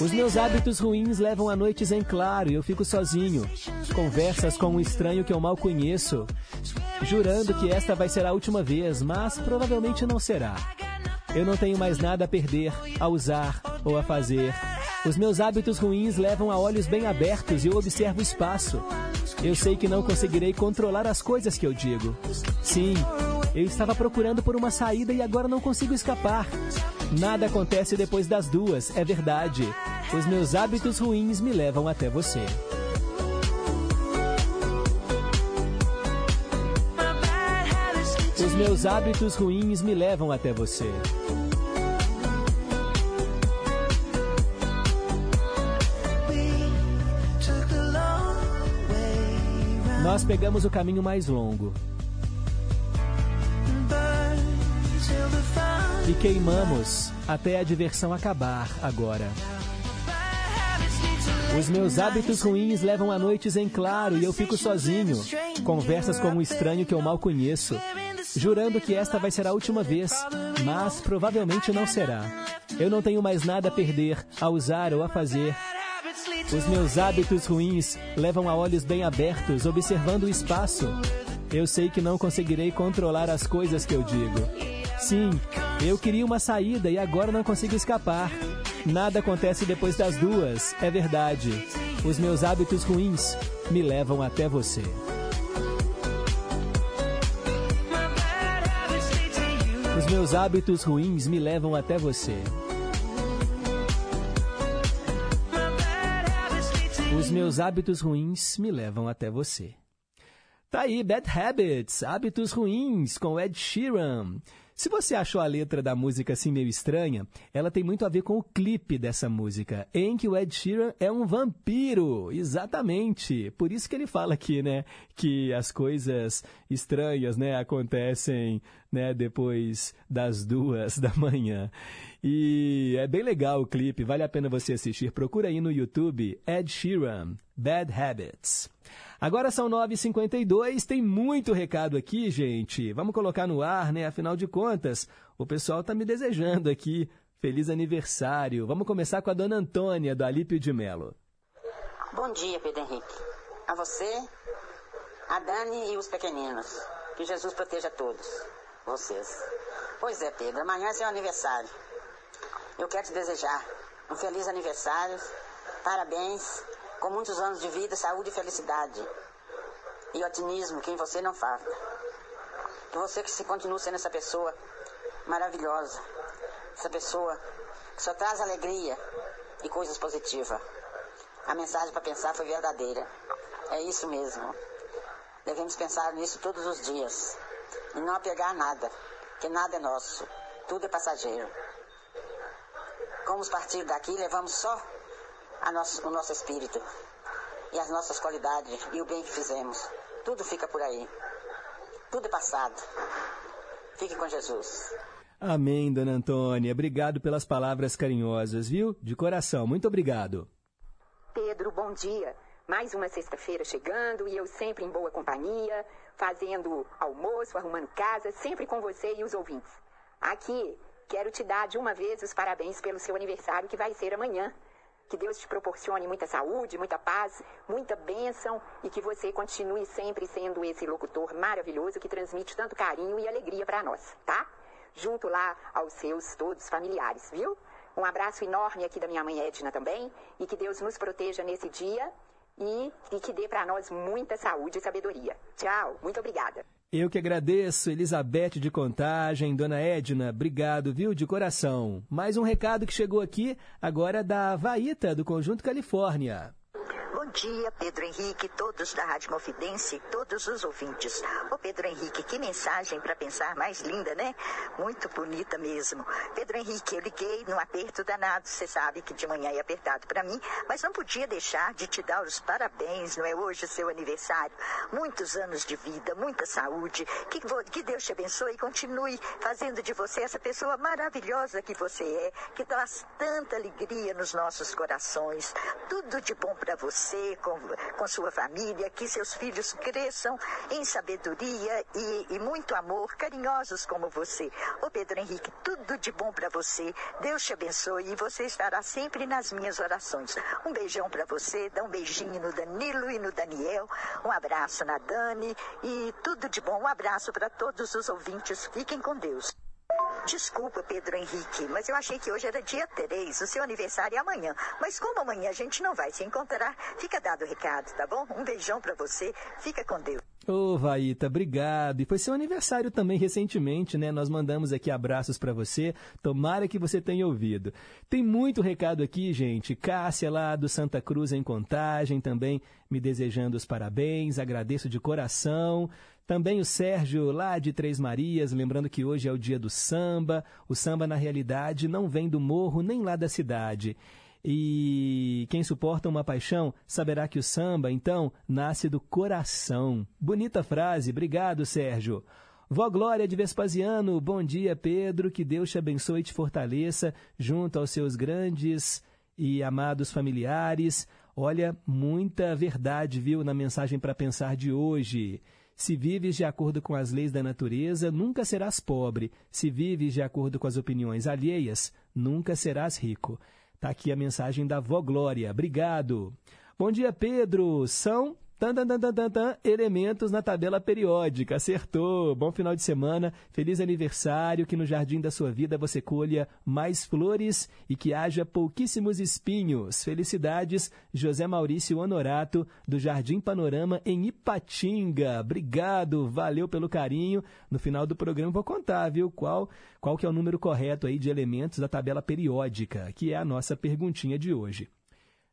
Os meus hábitos ruins levam a noites em claro e eu fico sozinho. Conversas com um estranho que eu mal conheço, jurando que esta vai ser a última vez, mas provavelmente não será. Eu não tenho mais nada a perder, a usar ou a fazer. Os meus hábitos ruins levam a olhos bem abertos e eu observo o espaço. Eu sei que não conseguirei controlar as coisas que eu digo. Sim, eu estava procurando por uma saída e agora não consigo escapar. Nada acontece depois das duas, é verdade. Os meus hábitos ruins me levam até você. Os meus hábitos ruins me levam até você. Nós pegamos o caminho mais longo e queimamos até a diversão acabar agora. Os meus hábitos ruins levam a noites em claro e eu fico sozinho. Conversas com um estranho que eu mal conheço, jurando que esta vai ser a última vez, mas provavelmente não será. Eu não tenho mais nada a perder, a usar ou a fazer. Os meus hábitos ruins levam a olhos bem abertos, observando o espaço. Eu sei que não conseguirei controlar as coisas que eu digo. Sim, eu queria uma saída e agora não consigo escapar. Nada acontece depois das duas, é verdade. Os meus hábitos ruins me levam até você. Os meus hábitos ruins me levam até você. Os meus hábitos ruins me levam até você. Tá aí, Bad Habits, Hábitos Ruins, com Ed Sheeran. Se você achou a letra da música assim meio estranha, ela tem muito a ver com o clipe dessa música, em que o Ed Sheeran é um vampiro. Exatamente. Por isso que ele fala aqui, né, que as coisas estranhas, né, acontecem, né, depois das duas da manhã. E é bem legal o clipe, vale a pena você assistir. Procura aí no YouTube Ed Sheeran, Bad Habits. Agora são 9h52, tem muito recado aqui, gente. Vamos colocar no ar, né? Afinal de contas, o pessoal tá me desejando aqui. Feliz aniversário. Vamos começar com a dona Antônia, do Alípio de Melo. Bom dia, Pedro Henrique. A você, a Dani e os pequeninos. Que Jesus proteja todos. Vocês. Pois é, Pedro, amanhã é seu aniversário. Eu quero te desejar um feliz aniversário, parabéns, com muitos anos de vida, saúde e felicidade. E otimismo que em você não falta. Que você que se continue sendo essa pessoa maravilhosa. Essa pessoa que só traz alegria e coisas positivas. A mensagem para pensar foi verdadeira. É isso mesmo. Devemos pensar nisso todos os dias. E não apegar a nada, que nada é nosso. Tudo é passageiro. Como partir daqui, levamos só nosso, o nosso espírito e as nossas qualidades e o bem que fizemos. Tudo fica por aí. Tudo é passado. Fique com Jesus. Amém, dona Antônia. Obrigado pelas palavras carinhosas, viu? De coração, muito obrigado. Pedro, bom dia. Mais uma sexta-feira chegando e eu sempre em boa companhia, fazendo almoço, arrumando casa, sempre com você e os ouvintes. Aqui, quero te dar de uma vez os parabéns pelo seu aniversário que vai ser amanhã. Que Deus te proporcione muita saúde, muita paz, muita bênção e que você continue sempre sendo esse locutor maravilhoso que transmite tanto carinho e alegria para nós, tá? Junto lá aos seus todos familiares, viu? Um abraço enorme aqui da minha mãe Edna também e que Deus nos proteja nesse dia e, e que dê para nós muita saúde e sabedoria. Tchau, muito obrigada. Eu que agradeço, Elizabeth de Contagem, Dona Edna, obrigado, viu, de coração. Mais um recado que chegou aqui, agora da Vaíta, do Conjunto Califórnia. Bom dia, Pedro Henrique, todos da Rádio Confidência todos os ouvintes. Ô Pedro Henrique, que mensagem para pensar mais linda, né? Muito bonita mesmo. Pedro Henrique, eu liguei num aperto danado, você sabe que de manhã é apertado para mim, mas não podia deixar de te dar os parabéns, não é hoje o seu aniversário. Muitos anos de vida, muita saúde, que, que Deus te abençoe e continue fazendo de você essa pessoa maravilhosa que você é, que traz tanta alegria nos nossos corações. Tudo de bom para você você, com, com sua família, que seus filhos cresçam em sabedoria e, e muito amor, carinhosos como você. Ô Pedro Henrique, tudo de bom para você. Deus te abençoe e você estará sempre nas minhas orações. Um beijão para você, dá um beijinho no Danilo e no Daniel, um abraço na Dani e tudo de bom. Um abraço para todos os ouvintes. Fiquem com Deus. Desculpa, Pedro Henrique, mas eu achei que hoje era dia 3, o seu aniversário é amanhã. Mas como amanhã a gente não vai se encontrar, fica dado o recado, tá bom? Um beijão para você, fica com Deus. Ô, Vaíta, obrigado. E foi seu aniversário também recentemente, né? Nós mandamos aqui abraços para você. Tomara que você tenha ouvido. Tem muito recado aqui, gente. Cássia lá do Santa Cruz em Contagem também me desejando os parabéns. Agradeço de coração. Também o Sérgio lá de Três Marias, lembrando que hoje é o dia do samba. O samba, na realidade, não vem do morro nem lá da cidade. E quem suporta uma paixão saberá que o samba, então, nasce do coração. Bonita frase, obrigado, Sérgio. Vó Glória de Vespasiano, bom dia, Pedro. Que Deus te abençoe e te fortaleça junto aos seus grandes e amados familiares. Olha, muita verdade, viu, na mensagem para pensar de hoje. Se vives de acordo com as leis da natureza, nunca serás pobre. Se vives de acordo com as opiniões alheias, nunca serás rico. Está aqui a mensagem da Vó Glória. Obrigado. Bom dia, Pedro. São tan, tan, tan, tan, tan, elementos na tabela periódica. Acertou. Bom final de semana. Feliz aniversário. Que no jardim da sua vida você colha mais flores e que haja pouquíssimos espinhos. Felicidades, José Maurício Honorato, do Jardim Panorama em Ipatinga. Obrigado. Valeu pelo carinho. No final do programa vou contar, viu? Qual, qual que é o número correto aí de elementos da tabela periódica, que é a nossa perguntinha de hoje.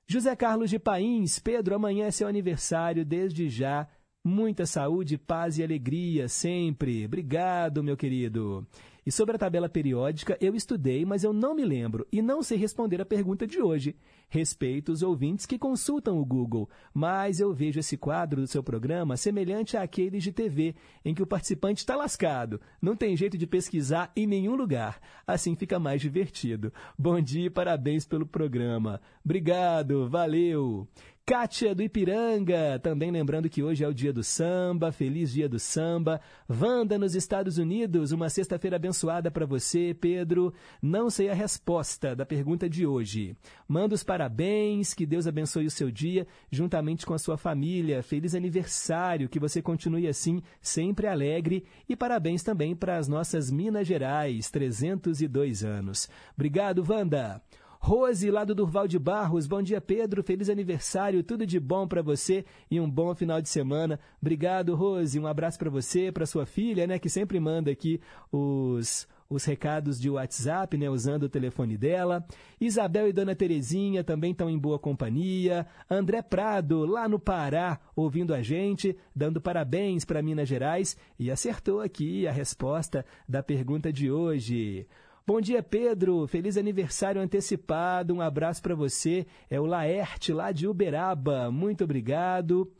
José Carlos de Pains, Pedro, amanhã é seu aniversário, desde já. Muita saúde, paz e alegria sempre. Obrigado, meu querido. E sobre a tabela periódica, eu estudei, mas eu não me lembro e não sei responder a pergunta de hoje. Respeito os ouvintes que consultam o Google, mas eu vejo esse quadro do seu programa semelhante àqueles de TV, em que o participante está lascado. Não tem jeito de pesquisar em nenhum lugar. Assim fica mais divertido. Bom dia e parabéns pelo programa. Obrigado, valeu. Kátia do Ipiranga, também lembrando que hoje é o dia do samba, feliz dia do samba. Wanda nos Estados Unidos, uma sexta-feira abençoada para você, Pedro. Não sei a resposta da pergunta de hoje. Manda os parabéns, que Deus abençoe o seu dia, juntamente com a sua família. Feliz aniversário, que você continue assim, sempre alegre. E parabéns também para as nossas Minas Gerais, 302 anos. Obrigado, Wanda. Rose, lá do Durval de Barros. Bom dia, Pedro. Feliz aniversário. Tudo de bom para você e um bom final de semana. Obrigado, Rose. Um abraço para você, para sua filha, né, que sempre manda aqui os os recados de WhatsApp, né, usando o telefone dela. Isabel e Dona Terezinha também estão em boa companhia. André Prado, lá no Pará, ouvindo a gente, dando parabéns para Minas Gerais e acertou aqui a resposta da pergunta de hoje. Bom dia, Pedro. Feliz aniversário antecipado. Um abraço para você. É o Laerte, lá de Uberaba. Muito obrigado.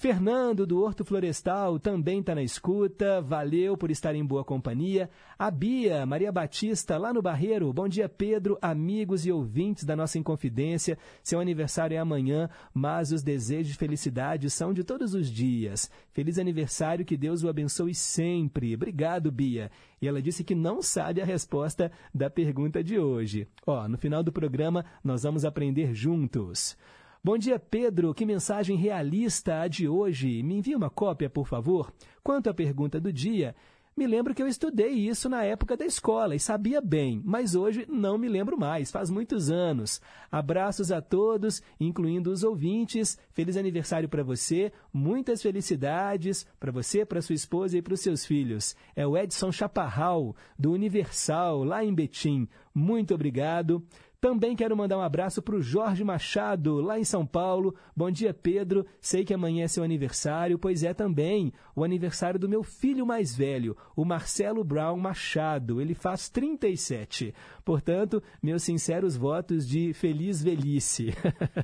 Fernando, do Horto Florestal, também está na escuta. Valeu por estar em boa companhia. A Bia, Maria Batista, lá no Barreiro. Bom dia, Pedro, amigos e ouvintes da nossa Inconfidência. Seu aniversário é amanhã, mas os desejos de felicidade são de todos os dias. Feliz aniversário, que Deus o abençoe sempre. Obrigado, Bia. E ela disse que não sabe a resposta da pergunta de hoje. Ó, no final do programa, nós vamos aprender juntos. Bom dia, Pedro. Que mensagem realista a de hoje. Me envie uma cópia, por favor. Quanto à pergunta do dia, me lembro que eu estudei isso na época da escola e sabia bem, mas hoje não me lembro mais, faz muitos anos. Abraços a todos, incluindo os ouvintes. Feliz aniversário para você, muitas felicidades para você, para sua esposa e para os seus filhos. É o Edson Chaparral, do Universal, lá em Betim. Muito obrigado. Também quero mandar um abraço para o Jorge Machado, lá em São Paulo. Bom dia, Pedro. Sei que amanhã é seu aniversário, pois é também o aniversário do meu filho mais velho, o Marcelo Brown Machado. Ele faz 37. Portanto, meus sinceros votos de feliz velhice.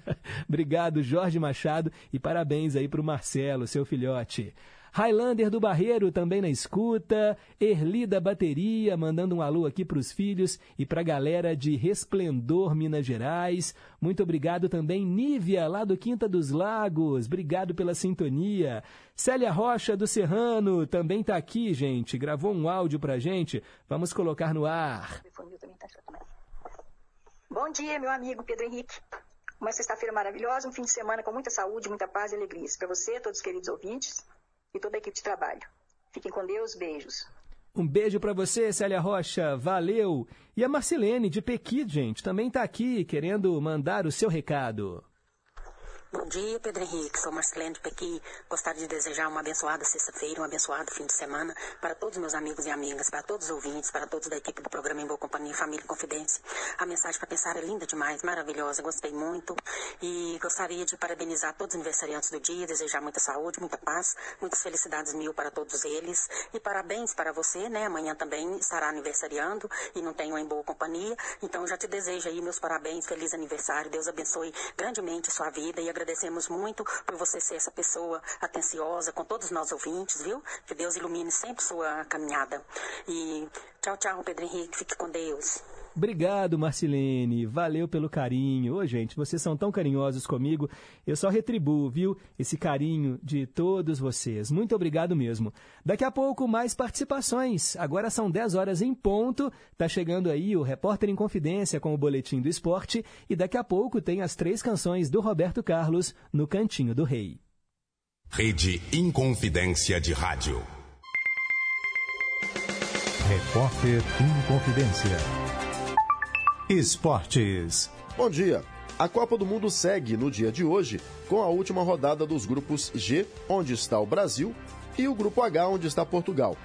Obrigado, Jorge Machado, e parabéns aí para o Marcelo, seu filhote. Highlander do Barreiro também na escuta. Erli da Bateria mandando um alô aqui para os filhos e para a galera de Resplendor, Minas Gerais. Muito obrigado também, Nívia, lá do Quinta dos Lagos. Obrigado pela sintonia. Célia Rocha do Serrano também está aqui, gente. Gravou um áudio pra gente. Vamos colocar no ar. Bom dia, meu amigo Pedro Henrique. Uma sexta-feira maravilhosa, um fim de semana com muita saúde, muita paz e alegrias. Para você, todos os queridos ouvintes e toda a equipe de trabalho. Fiquem com Deus, beijos. Um beijo pra você, Célia Rocha. Valeu. E a Marcelene de Pequi, gente, também tá aqui querendo mandar o seu recado. Bom dia, Pedro Henrique. Sou Marcelene Pequi. Gostaria de desejar uma abençoada sexta-feira, um abençoado fim de semana para todos os meus amigos e amigas, para todos os ouvintes, para todos da equipe do programa Em Boa Companhia, Família e Confidência. A mensagem para pensar é linda demais, maravilhosa, gostei muito. E gostaria de parabenizar todos os aniversariantes do dia, desejar muita saúde, muita paz, muitas felicidades mil para todos eles. E parabéns para você, né? Amanhã também estará aniversariando e não tenho Em Boa Companhia. Então já te desejo aí meus parabéns, feliz aniversário. Deus abençoe grandemente sua vida e agradecemos muito por você ser essa pessoa atenciosa com todos nós ouvintes, viu? Que Deus ilumine sempre sua caminhada. E tchau, tchau, Pedro Henrique. Fique com Deus. Obrigado, Marcelene. Valeu pelo carinho. Ô, gente, vocês são tão carinhosos comigo. Eu só retribuo, viu? Esse carinho de todos vocês. Muito obrigado mesmo. Daqui a pouco, mais participações. Agora são 10 horas em ponto. Tá chegando aí o Repórter em Confidência com o Boletim do Esporte. E daqui a pouco tem as três canções do Roberto Carlos no Cantinho do Rei. Rede Inconfidência de Rádio. Repórter em Confidência. Esportes. Bom dia. A Copa do Mundo segue no dia de hoje com a última rodada dos grupos G, onde está o Brasil, e o grupo H, onde está Portugal.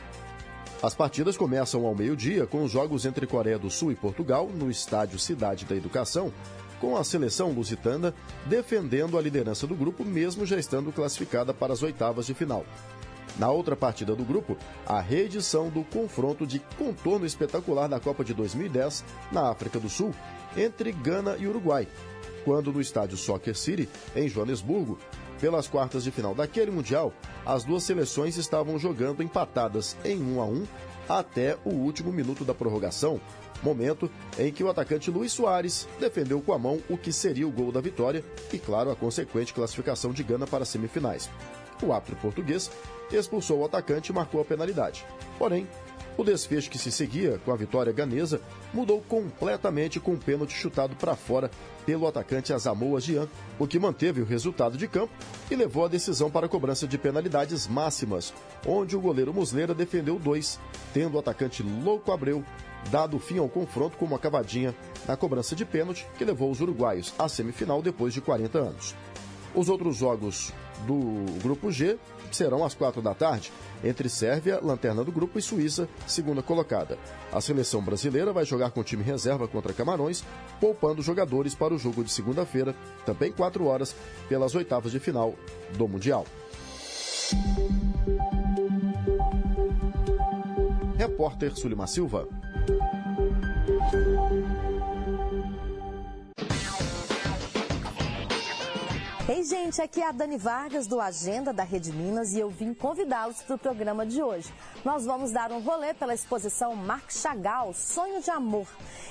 As partidas começam ao meio-dia com os jogos entre Coreia do Sul e Portugal no estádio Cidade da Educação, com a seleção lusitana defendendo a liderança do grupo, mesmo já estando classificada para as oitavas de final. Na outra partida do grupo, a reedição do confronto de contorno espetacular da Copa de 2010 na África do Sul entre Gana e Uruguai, quando no estádio Soccer City, em Joanesburgo, pelas quartas de final daquele Mundial, as duas seleções estavam jogando empatadas em 1 a 1 até o último minuto da prorrogação, momento em que o atacante Luiz Soares defendeu com a mão o que seria o gol da vitória e, claro, a consequente classificação de Gana para as semifinais. O árbitro português expulsou o atacante e marcou a penalidade. Porém, o desfecho que se seguia com a vitória ganesa mudou completamente com um pênalti chutado para fora pelo atacante Azamoa Jean, o que manteve o resultado de campo e levou a decisão para a cobrança de penalidades máximas, onde o goleiro Musleira defendeu dois, tendo o atacante Louco Abreu dado fim ao confronto com uma cavadinha na cobrança de pênalti que levou os uruguaios à semifinal depois de 40 anos. Os outros jogos do grupo G serão às quatro da tarde, entre Sérvia, lanterna do grupo, e Suíça, segunda colocada. A seleção brasileira vai jogar com time reserva contra Camarões, poupando jogadores para o jogo de segunda-feira, também 4 horas, pelas oitavas de final do Mundial. Repórter Sulima Silva. Ei, gente, aqui é a Dani Vargas do Agenda da Rede Minas e eu vim convidá-los para o programa de hoje. Nós vamos dar um rolê pela exposição Marc Chagall, Sonho de Amor.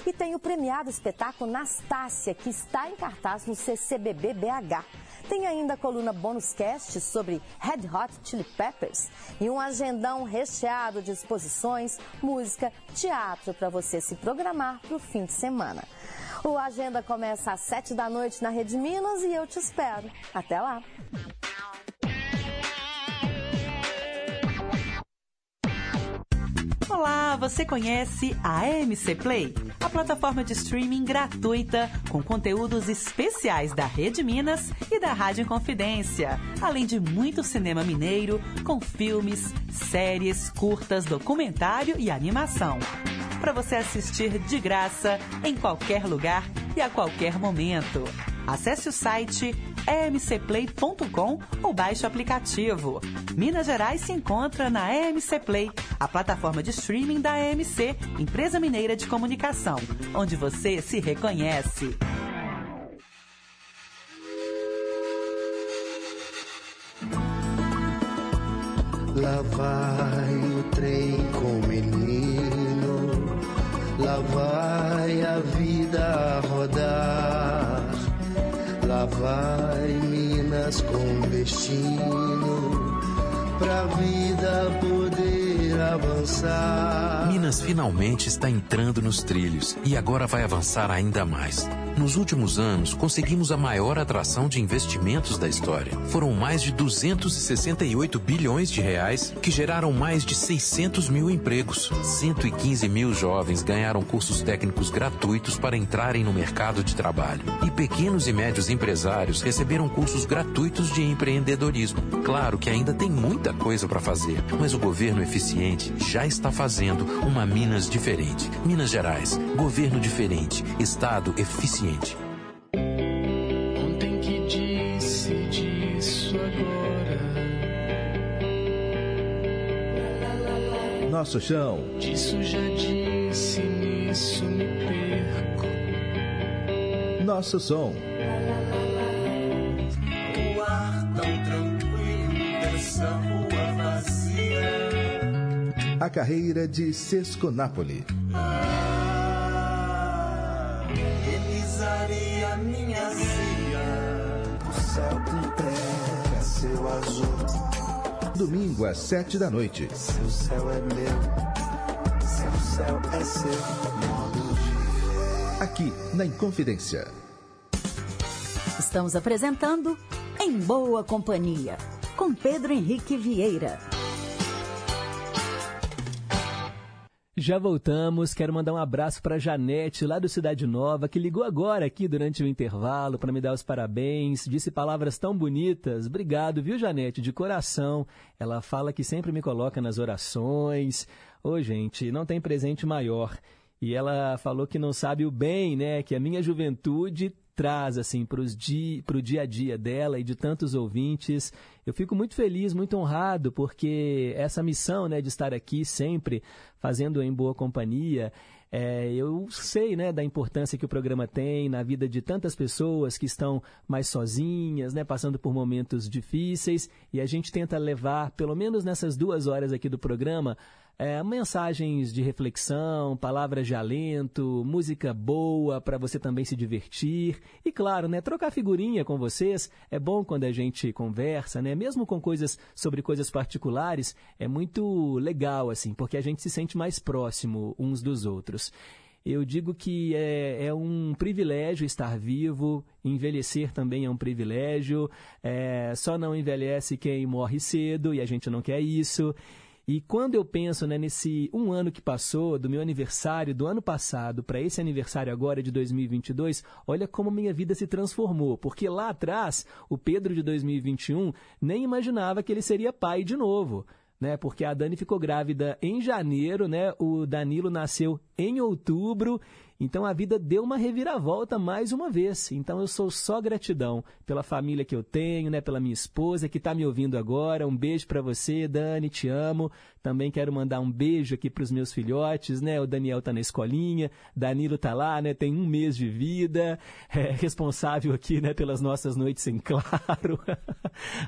E tem o premiado espetáculo Nastácia, que está em cartaz no CCBB BH. Tem ainda a coluna Bônus Cast sobre Red Hot Chili Peppers e um agendão recheado de exposições, música, teatro para você se programar para o fim de semana. O Agenda começa às sete da noite na Rede Minas e eu te espero. Até lá! Olá, você conhece a AMC Play? A plataforma de streaming gratuita com conteúdos especiais da Rede Minas e da Rádio Confidência, além de muito cinema mineiro com filmes, séries, curtas, documentário e animação. Para você assistir de graça em qualquer lugar e a qualquer momento. Acesse o site emcplay.com ou baixe o aplicativo. Minas Gerais se encontra na EMC Play, a plataforma de streaming da EMC, empresa mineira de comunicação, onde você se reconhece. Lá vai o trem com o menino, lá vai a vida rodar. Lá vai Minas com destino, pra vida poder avançar. Minas finalmente está entrando nos trilhos e agora vai avançar ainda mais. Nos últimos anos, conseguimos a maior atração de investimentos da história. Foram mais de 268 bilhões de reais que geraram mais de 600 mil empregos. 115 mil jovens ganharam cursos técnicos gratuitos para entrarem no mercado de trabalho. E pequenos e médios empresários receberam cursos gratuitos de empreendedorismo. Claro que ainda tem muita coisa para fazer, mas o governo eficiente já está fazendo uma Minas diferente. Minas Gerais, governo diferente, Estado eficiente. Ontem que disse disso agora. Nosso chão. Disso já disse, nisso me perco. Nosso som. O ar tão tranquilo dessa rua. A carreira de Sesco Napoli. Minha cia. O céu terra, seu azul. Domingo às sete da noite. Seu céu é meu, seu céu é seu. Modo de Aqui na Inconfidência. Estamos apresentando Em Boa Companhia, com Pedro Henrique Vieira. Já voltamos. Quero mandar um abraço para Janete, lá do Cidade Nova, que ligou agora aqui durante o intervalo para me dar os parabéns. Disse palavras tão bonitas. Obrigado, viu, Janete? De coração. Ela fala que sempre me coloca nas orações. Ô, gente, não tem presente maior. E ela falou que não sabe o bem, né? Que a minha juventude traz assim para o dia a dia dela e de tantos ouvintes. Eu fico muito feliz, muito honrado, porque essa missão né, de estar aqui sempre fazendo em boa companhia, é, eu sei né, da importância que o programa tem na vida de tantas pessoas que estão mais sozinhas, né, passando por momentos difíceis, e a gente tenta levar, pelo menos nessas duas horas aqui do programa, é, mensagens de reflexão, palavras de alento, música boa para você também se divertir e claro, né, trocar figurinha com vocês é bom quando a gente conversa, né, mesmo com coisas sobre coisas particulares é muito legal assim, porque a gente se sente mais próximo uns dos outros. Eu digo que é, é, um privilégio estar vivo, envelhecer também é um privilégio, é, só não envelhece quem morre cedo e a gente não quer isso. E quando eu penso né, nesse um ano que passou, do meu aniversário do ano passado para esse aniversário agora de 2022, olha como minha vida se transformou. Porque lá atrás, o Pedro de 2021 nem imaginava que ele seria pai de novo. Né, porque a Dani ficou grávida em janeiro, né? O Danilo nasceu em outubro então a vida deu uma reviravolta mais uma vez. Então eu sou só gratidão pela família que eu tenho, né, pela minha esposa que está me ouvindo agora. Um beijo para você, Dani, te amo. Também quero mandar um beijo aqui para os meus filhotes, né? O Daniel está na escolinha, Danilo está lá, né? Tem um mês de vida, é responsável aqui, né? Pelas nossas noites em claro.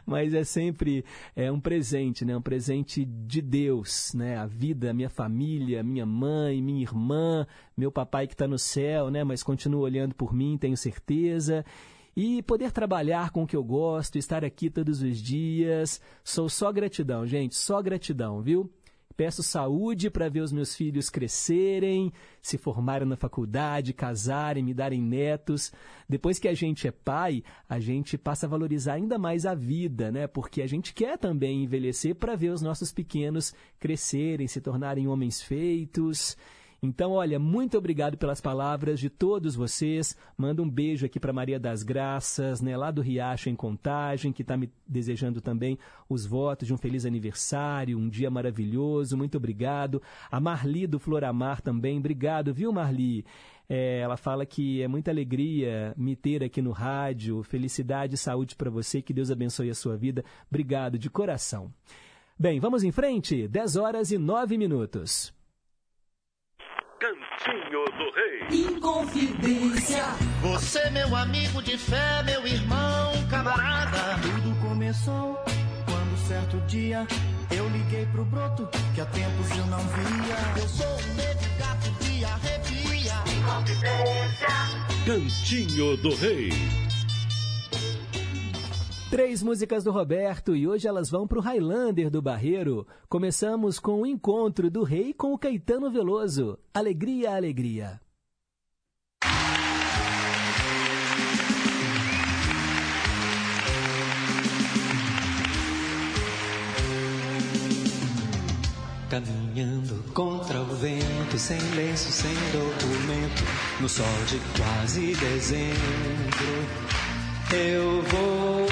Mas é sempre é um presente, né? Um presente de Deus, né? A vida, a minha família, minha mãe, minha irmã, meu papai que está no céu, né? Mas continua olhando por mim, tenho certeza e poder trabalhar com o que eu gosto, estar aqui todos os dias. Sou só gratidão, gente, só gratidão, viu? Peço saúde para ver os meus filhos crescerem, se formarem na faculdade, casarem, me darem netos. Depois que a gente é pai, a gente passa a valorizar ainda mais a vida, né? Porque a gente quer também envelhecer para ver os nossos pequenos crescerem, se tornarem homens feitos. Então, olha, muito obrigado pelas palavras de todos vocês. Manda um beijo aqui para Maria das Graças, né, lá do Riacho em Contagem, que está me desejando também os votos de um feliz aniversário, um dia maravilhoso. Muito obrigado. A Marli do Floramar também, obrigado, viu, Marli? É, ela fala que é muita alegria me ter aqui no rádio. Felicidade e saúde para você. Que Deus abençoe a sua vida. Obrigado de coração. Bem, vamos em frente. 10 horas e 9 minutos. Cantinho do Rei. Inconfidência. Você, meu amigo de fé, meu irmão, camarada. Tudo começou quando certo dia Eu liguei pro broto, que há tempos eu não via. Eu sou um negro gato de arrepia. Cantinho do Rei. Três músicas do Roberto e hoje elas vão para o Highlander do Barreiro. Começamos com o encontro do rei com o Caetano Veloso. Alegria, alegria. Caminhando contra o vento, sem lenço, sem documento, no sol de quase dezembro, eu vou.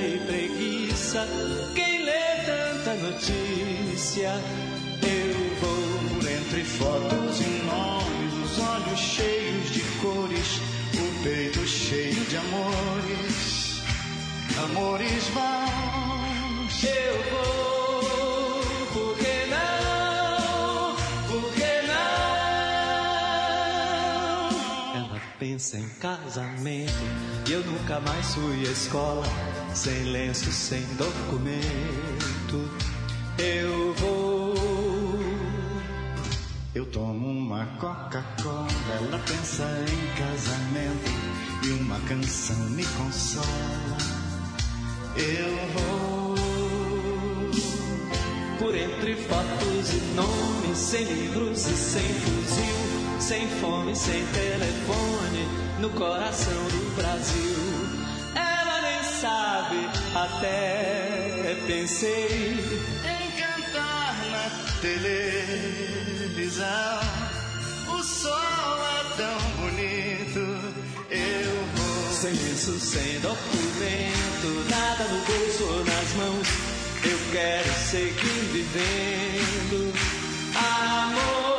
e preguiça. Quem lê tanta notícia, eu vou entre fotos e nomes, os olhos cheios de cores, o peito cheio de amores, amores vãos. Eu vou, por que não? Por que não? Ela pensa em casamento e eu nunca mais fui à escola, sem lenço, sem documento. Eu vou. Eu tomo uma Coca-Cola, ela pensa em casamento e uma canção me consola. Eu vou Por entre fotos e nomes, sem livros e sem fuzil, sem fome, sem telefone, no coração do Brasil. Até pensei em cantar na televisão. O sol é tão bonito, eu vou. Sem lenço, sem documento, nada no bolso ou nas mãos. Eu quero seguir vivendo. Amor,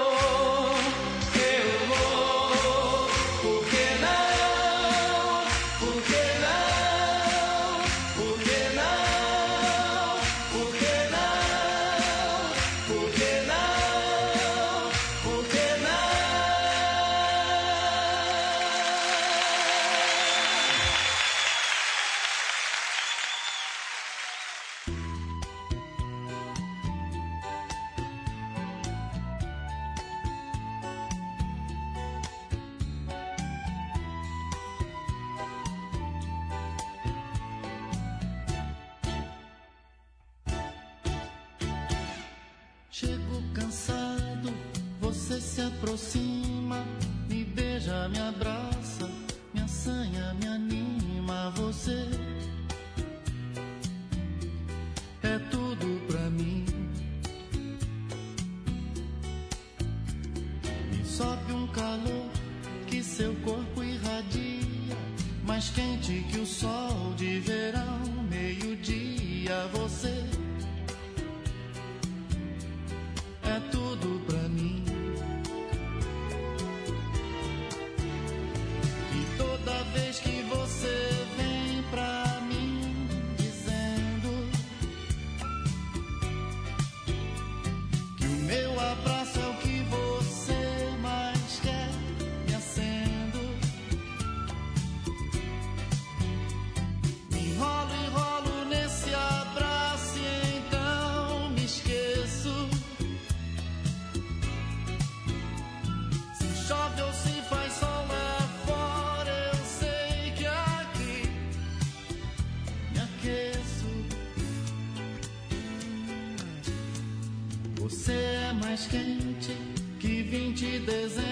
mais quente que 20 dezembros,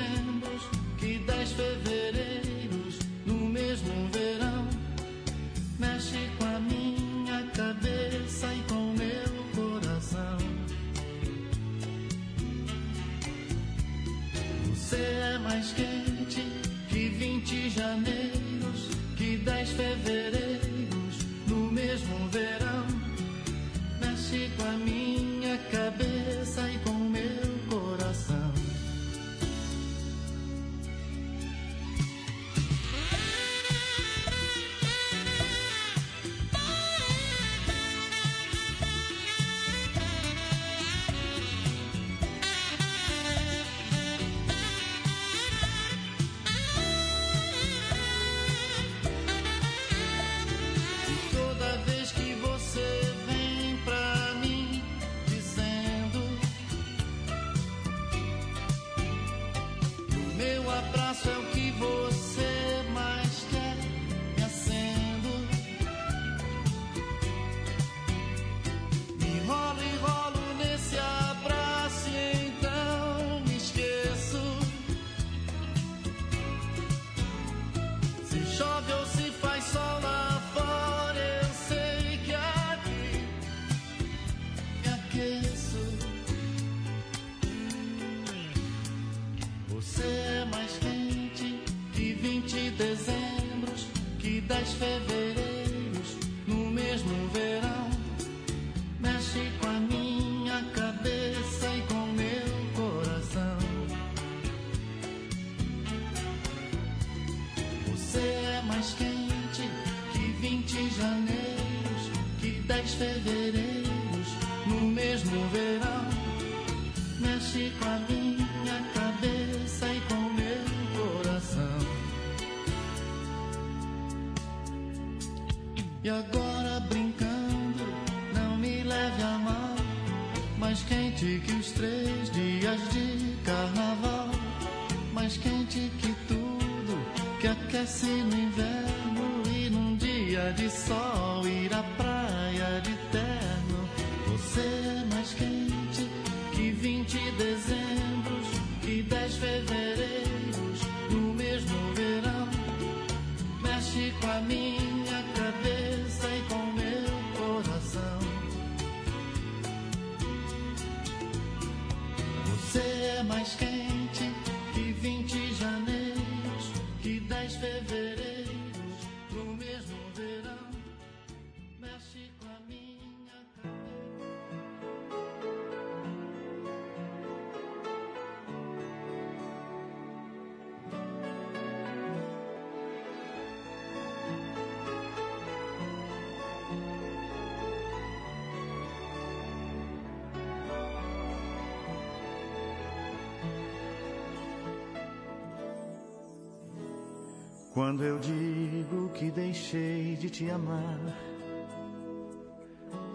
Quando eu digo que deixei de te amar,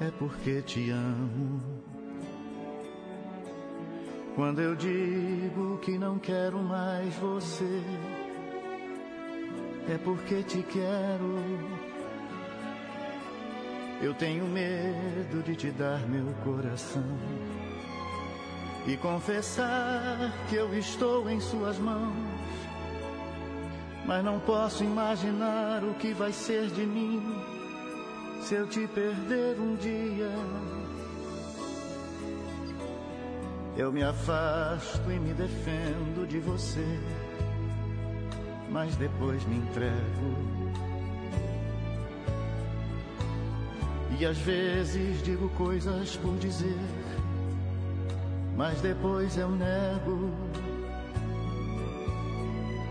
é porque te amo. Quando eu digo que não quero mais você, é porque te quero. Eu tenho medo de te dar meu coração e confessar que eu estou em suas mãos mas não posso imaginar o que vai ser de mim se eu te perder um dia. Eu me afasto e me defendo de você, mas depois me entrego. E às vezes digo coisas por dizer, mas depois eu nego.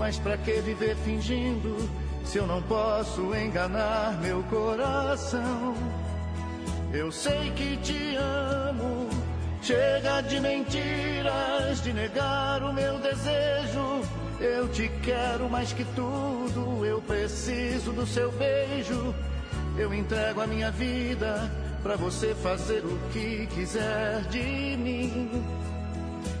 Mas pra que viver fingindo se eu não posso enganar meu coração? Eu sei que te amo, chega de mentiras, de negar o meu desejo. Eu te quero mais que tudo, eu preciso do seu beijo. Eu entrego a minha vida pra você fazer o que quiser de mim.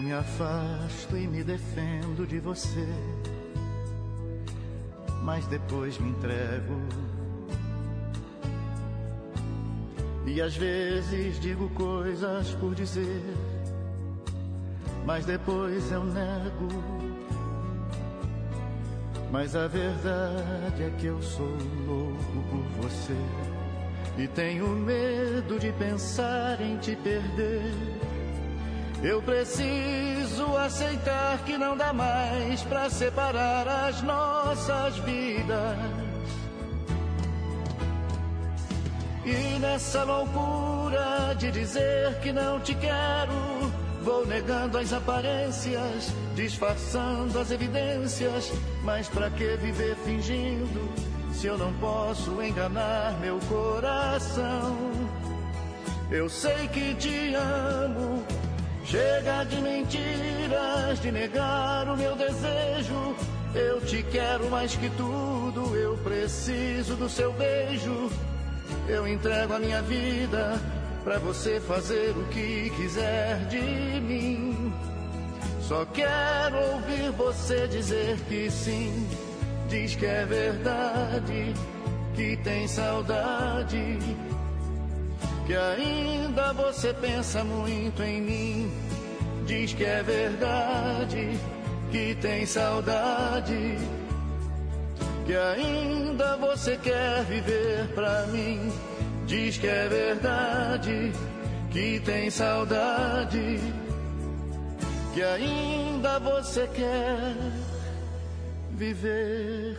Eu me afasto e me defendo de você, mas depois me entrego. E às vezes digo coisas por dizer, mas depois eu nego. Mas a verdade é que eu sou louco por você e tenho medo de pensar em te perder. Eu preciso aceitar que não dá mais pra separar as nossas vidas. E nessa loucura de dizer que não te quero, vou negando as aparências, disfarçando as evidências. Mas pra que viver fingindo se eu não posso enganar meu coração? Eu sei que te amo. Chega de mentiras, de negar o meu desejo. Eu te quero mais que tudo. Eu preciso do seu beijo. Eu entrego a minha vida pra você fazer o que quiser de mim. Só quero ouvir você dizer que sim. Diz que é verdade, que tem saudade. Que ainda você pensa muito em mim. Diz que é verdade, que tem saudade. Que ainda você quer viver pra mim. Diz que é verdade, que tem saudade. Que ainda você quer viver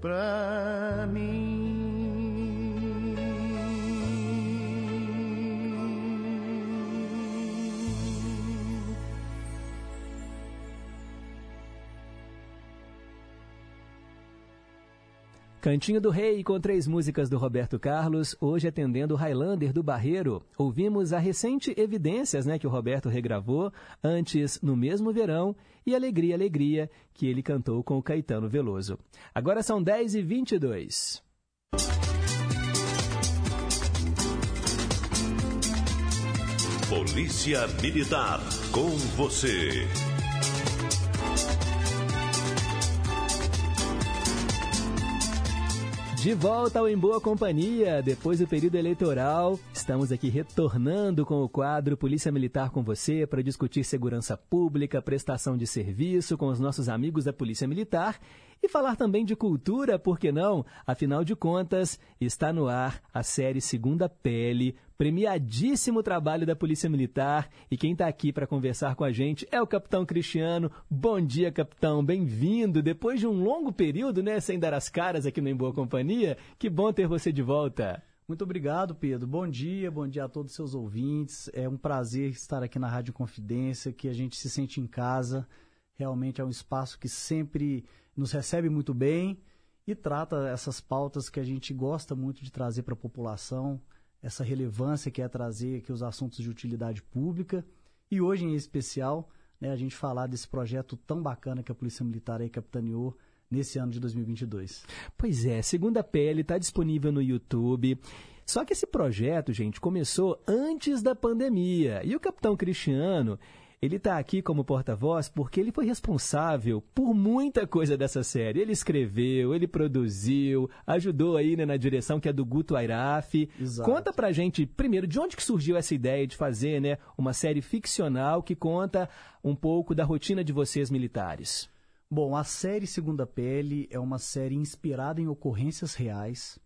pra mim. Cantinho do Rei com três músicas do Roberto Carlos, hoje atendendo o Highlander do Barreiro. Ouvimos a recente Evidências, né, que o Roberto regravou, antes no mesmo verão, e Alegria, Alegria, que ele cantou com o Caetano Veloso. Agora são 10 e 22 Polícia Militar, com você. De volta ao Em Boa Companhia, depois do período eleitoral, estamos aqui retornando com o quadro Polícia Militar com você para discutir segurança pública, prestação de serviço com os nossos amigos da Polícia Militar e falar também de cultura, por que não? Afinal de contas, está no ar a série Segunda Pele, premiadíssimo trabalho da Polícia Militar. E quem está aqui para conversar com a gente é o Capitão Cristiano. Bom dia, Capitão, bem-vindo. Depois de um longo período, né, sem dar as caras aqui no Em Boa Companhia, que bom ter você de volta. Muito obrigado, Pedro. Bom dia, bom dia a todos os seus ouvintes. É um prazer estar aqui na Rádio Confidência, que a gente se sente em casa. Realmente é um espaço que sempre nos recebe muito bem e trata essas pautas que a gente gosta muito de trazer para a população, essa relevância que é trazer aqui os assuntos de utilidade pública e hoje em especial né, a gente falar desse projeto tão bacana que a Polícia Militar aí capitaneou nesse ano de 2022. Pois é, Segunda Pele está disponível no YouTube. Só que esse projeto, gente, começou antes da pandemia. E o Capitão Cristiano, ele está aqui como porta-voz porque ele foi responsável por muita coisa dessa série. Ele escreveu, ele produziu, ajudou aí né, na direção que é do Guto Airaf. Exato. Conta pra gente, primeiro, de onde que surgiu essa ideia de fazer né, uma série ficcional que conta um pouco da rotina de vocês militares? Bom, a série Segunda Pele é uma série inspirada em ocorrências reais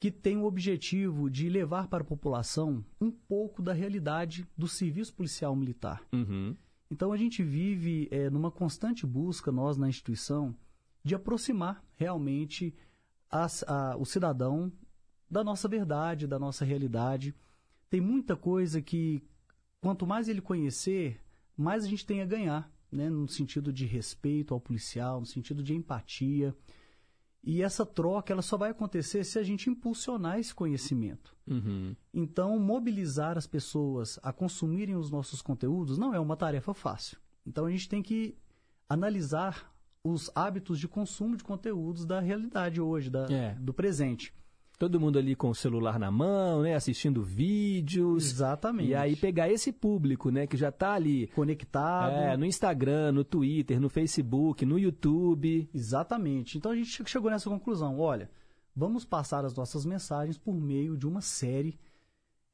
que tem o objetivo de levar para a população um pouco da realidade do serviço policial militar. Uhum. Então a gente vive é, numa constante busca, nós na instituição, de aproximar realmente as, a, o cidadão da nossa verdade, da nossa realidade. Tem muita coisa que, quanto mais ele conhecer, mais a gente tem a ganhar, né? no sentido de respeito ao policial, no sentido de empatia. E essa troca ela só vai acontecer se a gente impulsionar esse conhecimento. Uhum. Então, mobilizar as pessoas a consumirem os nossos conteúdos não é uma tarefa fácil. Então, a gente tem que analisar os hábitos de consumo de conteúdos da realidade hoje, da, É. do presente. Todo mundo ali com o celular na mão, né, assistindo vídeos. Exatamente. E aí pegar esse público, né, que já está ali conectado, é, no Instagram, no Twitter, no Facebook, no YouTube. Exatamente. Então a gente chegou nessa conclusão. Olha, vamos passar as nossas mensagens por meio de uma série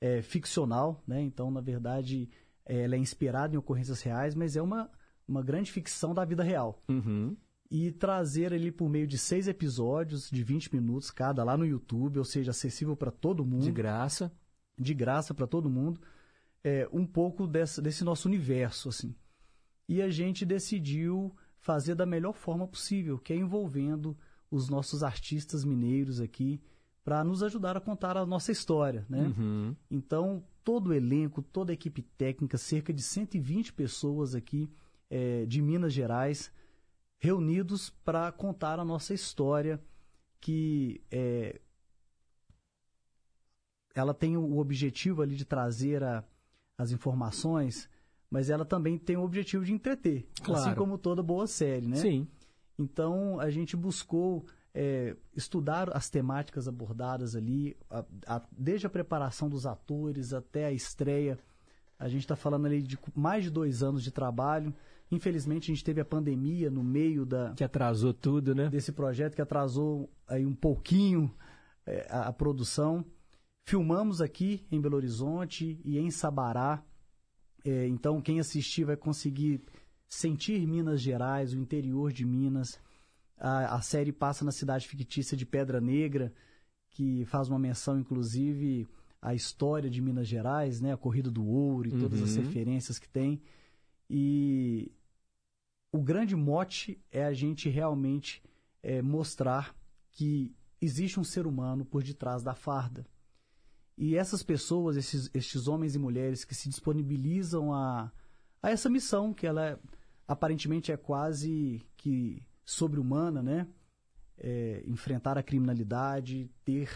é, ficcional, né? Então, na verdade, ela é inspirada em ocorrências reais, mas é uma, uma grande ficção da vida real. Uhum. E trazer ali por meio de seis episódios de 20 minutos cada lá no YouTube, ou seja, acessível para todo mundo. De graça. De graça para todo mundo. É, um pouco desse, desse nosso universo, assim. E a gente decidiu fazer da melhor forma possível, que é envolvendo os nossos artistas mineiros aqui para nos ajudar a contar a nossa história, né? Uhum. Então, todo o elenco, toda a equipe técnica, cerca de 120 pessoas aqui é, de Minas Gerais, reunidos para contar a nossa história, que é, ela tem o objetivo ali de trazer a, as informações, mas ela também tem o objetivo de entreter, Claro. assim como toda boa série, né? Sim. Então a gente buscou é, estudar as temáticas abordadas ali, a- a- desde a preparação dos atores até a estreia. A gente está falando ali de mais de dois anos de trabalho. Infelizmente a gente teve a pandemia no meio da que atrasou tudo, né? Desse projeto que atrasou aí um pouquinho é, a, a produção. Filmamos aqui em Belo Horizonte e em Sabará. É, então quem assistir vai conseguir sentir Minas Gerais, o interior de Minas. A, a série passa na cidade fictícia de Pedra Negra, que faz uma menção, inclusive, à história de Minas Gerais, né? A Corrida do Ouro e todas as Uhum. referências que tem. E o grande mote é a gente realmente é, mostrar que existe um ser humano por detrás da farda. E essas pessoas, esses, homens e mulheres que se disponibilizam a, a essa missão, que ela é- aparentemente é quase que sobre-humana, né? É, enfrentar a criminalidade, ter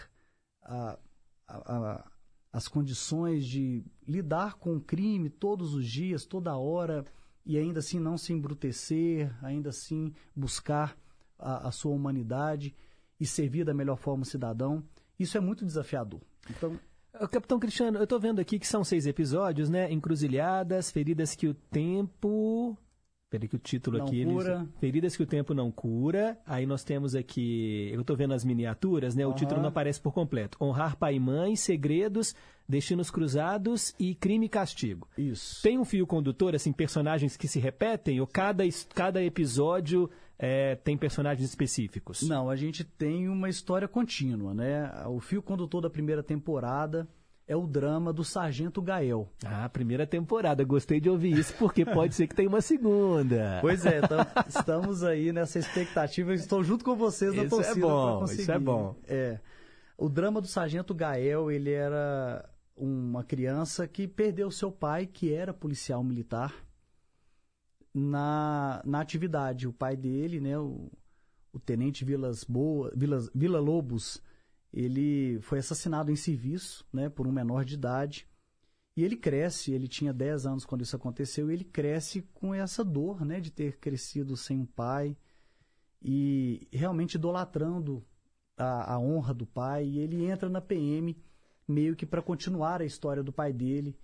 a- a- as condições de lidar com o crime todos os dias, toda hora, e ainda assim não se embrutecer, ainda assim buscar a, a sua humanidade e servir da melhor forma o cidadão. Isso é muito desafiador. Então, Capitão Cristiano, eu tô vendo aqui que são seis episódios, né? Encruzilhadas, feridas que o tempo. Peraí que o título Não aqui. cura. Feridas que o tempo não cura. Aí nós temos aqui. Eu tô vendo as miniaturas, né? O Aham. título não aparece por completo. Honrar pai e mãe, segredos, destinos cruzados e crime e castigo. Isso. Tem um fio condutor, assim, personagens que se repetem? Ou cada, cada episódio é, tem personagens específicos? Não, a gente tem uma história contínua, né? O fio condutor da primeira temporada é o drama do Sargento Gael. Ah, primeira temporada. Gostei de ouvir isso, porque pode ser que tenha uma segunda. Pois é, então, estamos aí nessa expectativa. Eu Estou junto com vocês na Isso é torcida bom, pra conseguir. isso é bom. É. O drama do Sargento Gael, ele era uma criança que perdeu seu pai, que era policial militar, na, na atividade. O pai dele, né, o, o tenente Vilas Boa, Vilas, Vila Lobos, ele foi assassinado em serviço, né, por um menor de idade. E ele cresce, ele tinha 10 anos quando isso aconteceu, e ele cresce com essa dor, né, de ter crescido sem um pai e realmente idolatrando a, a honra do pai. E ele entra na PM meio que para continuar a história do pai dele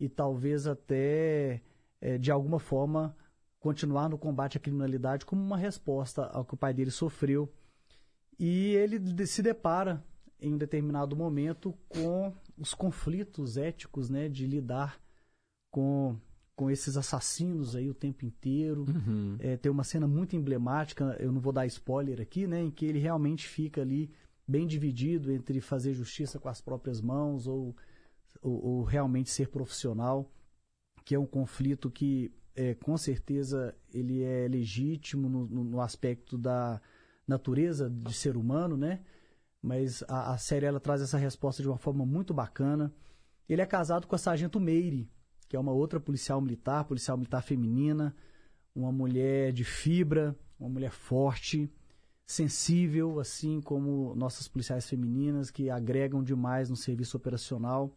e talvez até, eh, de alguma forma, continuar no combate à criminalidade como uma resposta ao que o pai dele sofreu. E ele se depara em um determinado momento com os conflitos éticos, né, de lidar com com esses assassinos aí o tempo inteiro. Uhum. É, tem uma cena muito emblemática, eu não vou dar spoiler aqui, né, em que ele realmente fica ali bem dividido entre fazer justiça com as próprias mãos ou, ou, ou realmente ser profissional, que é um conflito que é, com certeza ele é legítimo no, no- no aspecto da natureza de ser humano, né? Mas a, a série ela traz essa resposta de uma forma muito bacana. Ele é casado com a Sargento Meire, que é uma outra policial militar, policial militar feminina, uma mulher de fibra, uma mulher forte, sensível, assim como nossas policiais femininas, que agregam demais no serviço operacional.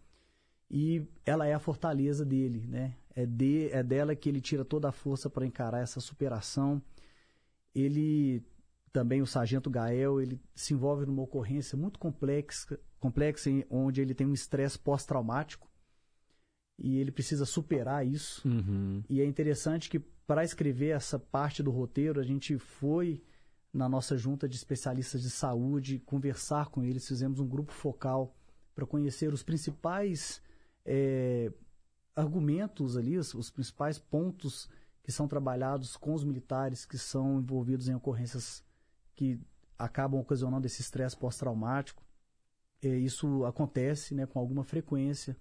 E ela é a fortaleza dele, né? É, de, é dela que ele tira toda a força para encarar essa superação. Ele também o sargento Gael, ele se envolve numa ocorrência muito complexa, complexa onde ele tem um estresse pós-traumático e ele precisa superar isso. Uhum. E é interessante que para escrever essa parte do roteiro, a gente foi na nossa junta de especialistas de saúde conversar com eles, fizemos um grupo focal para conhecer os principais eh, argumentos ali, os, os principais pontos que são trabalhados com os militares que são envolvidos em ocorrências que acabam ocasionando esse estresse pós-traumático. Eh, isso acontece né, com alguma frequência,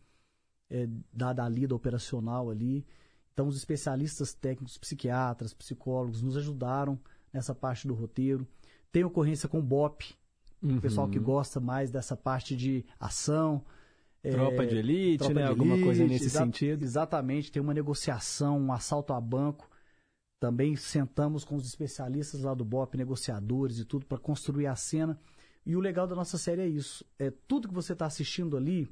eh, dada a lida operacional ali. Então, os especialistas técnicos, psiquiatras, psicólogos, nos ajudaram nessa parte do roteiro. Tem ocorrência com BOP, Uhum. o pessoal que gosta mais dessa parte de ação. Tropa é, de elite, tropa né? de Alguma coisa elite, nesse exa- sentido. Exatamente, tem uma negociação, um assalto a banco. Também sentamos com os especialistas lá do BOP, negociadores e tudo, para construir a cena. E o legal da nossa série é isso. É tudo que você está assistindo ali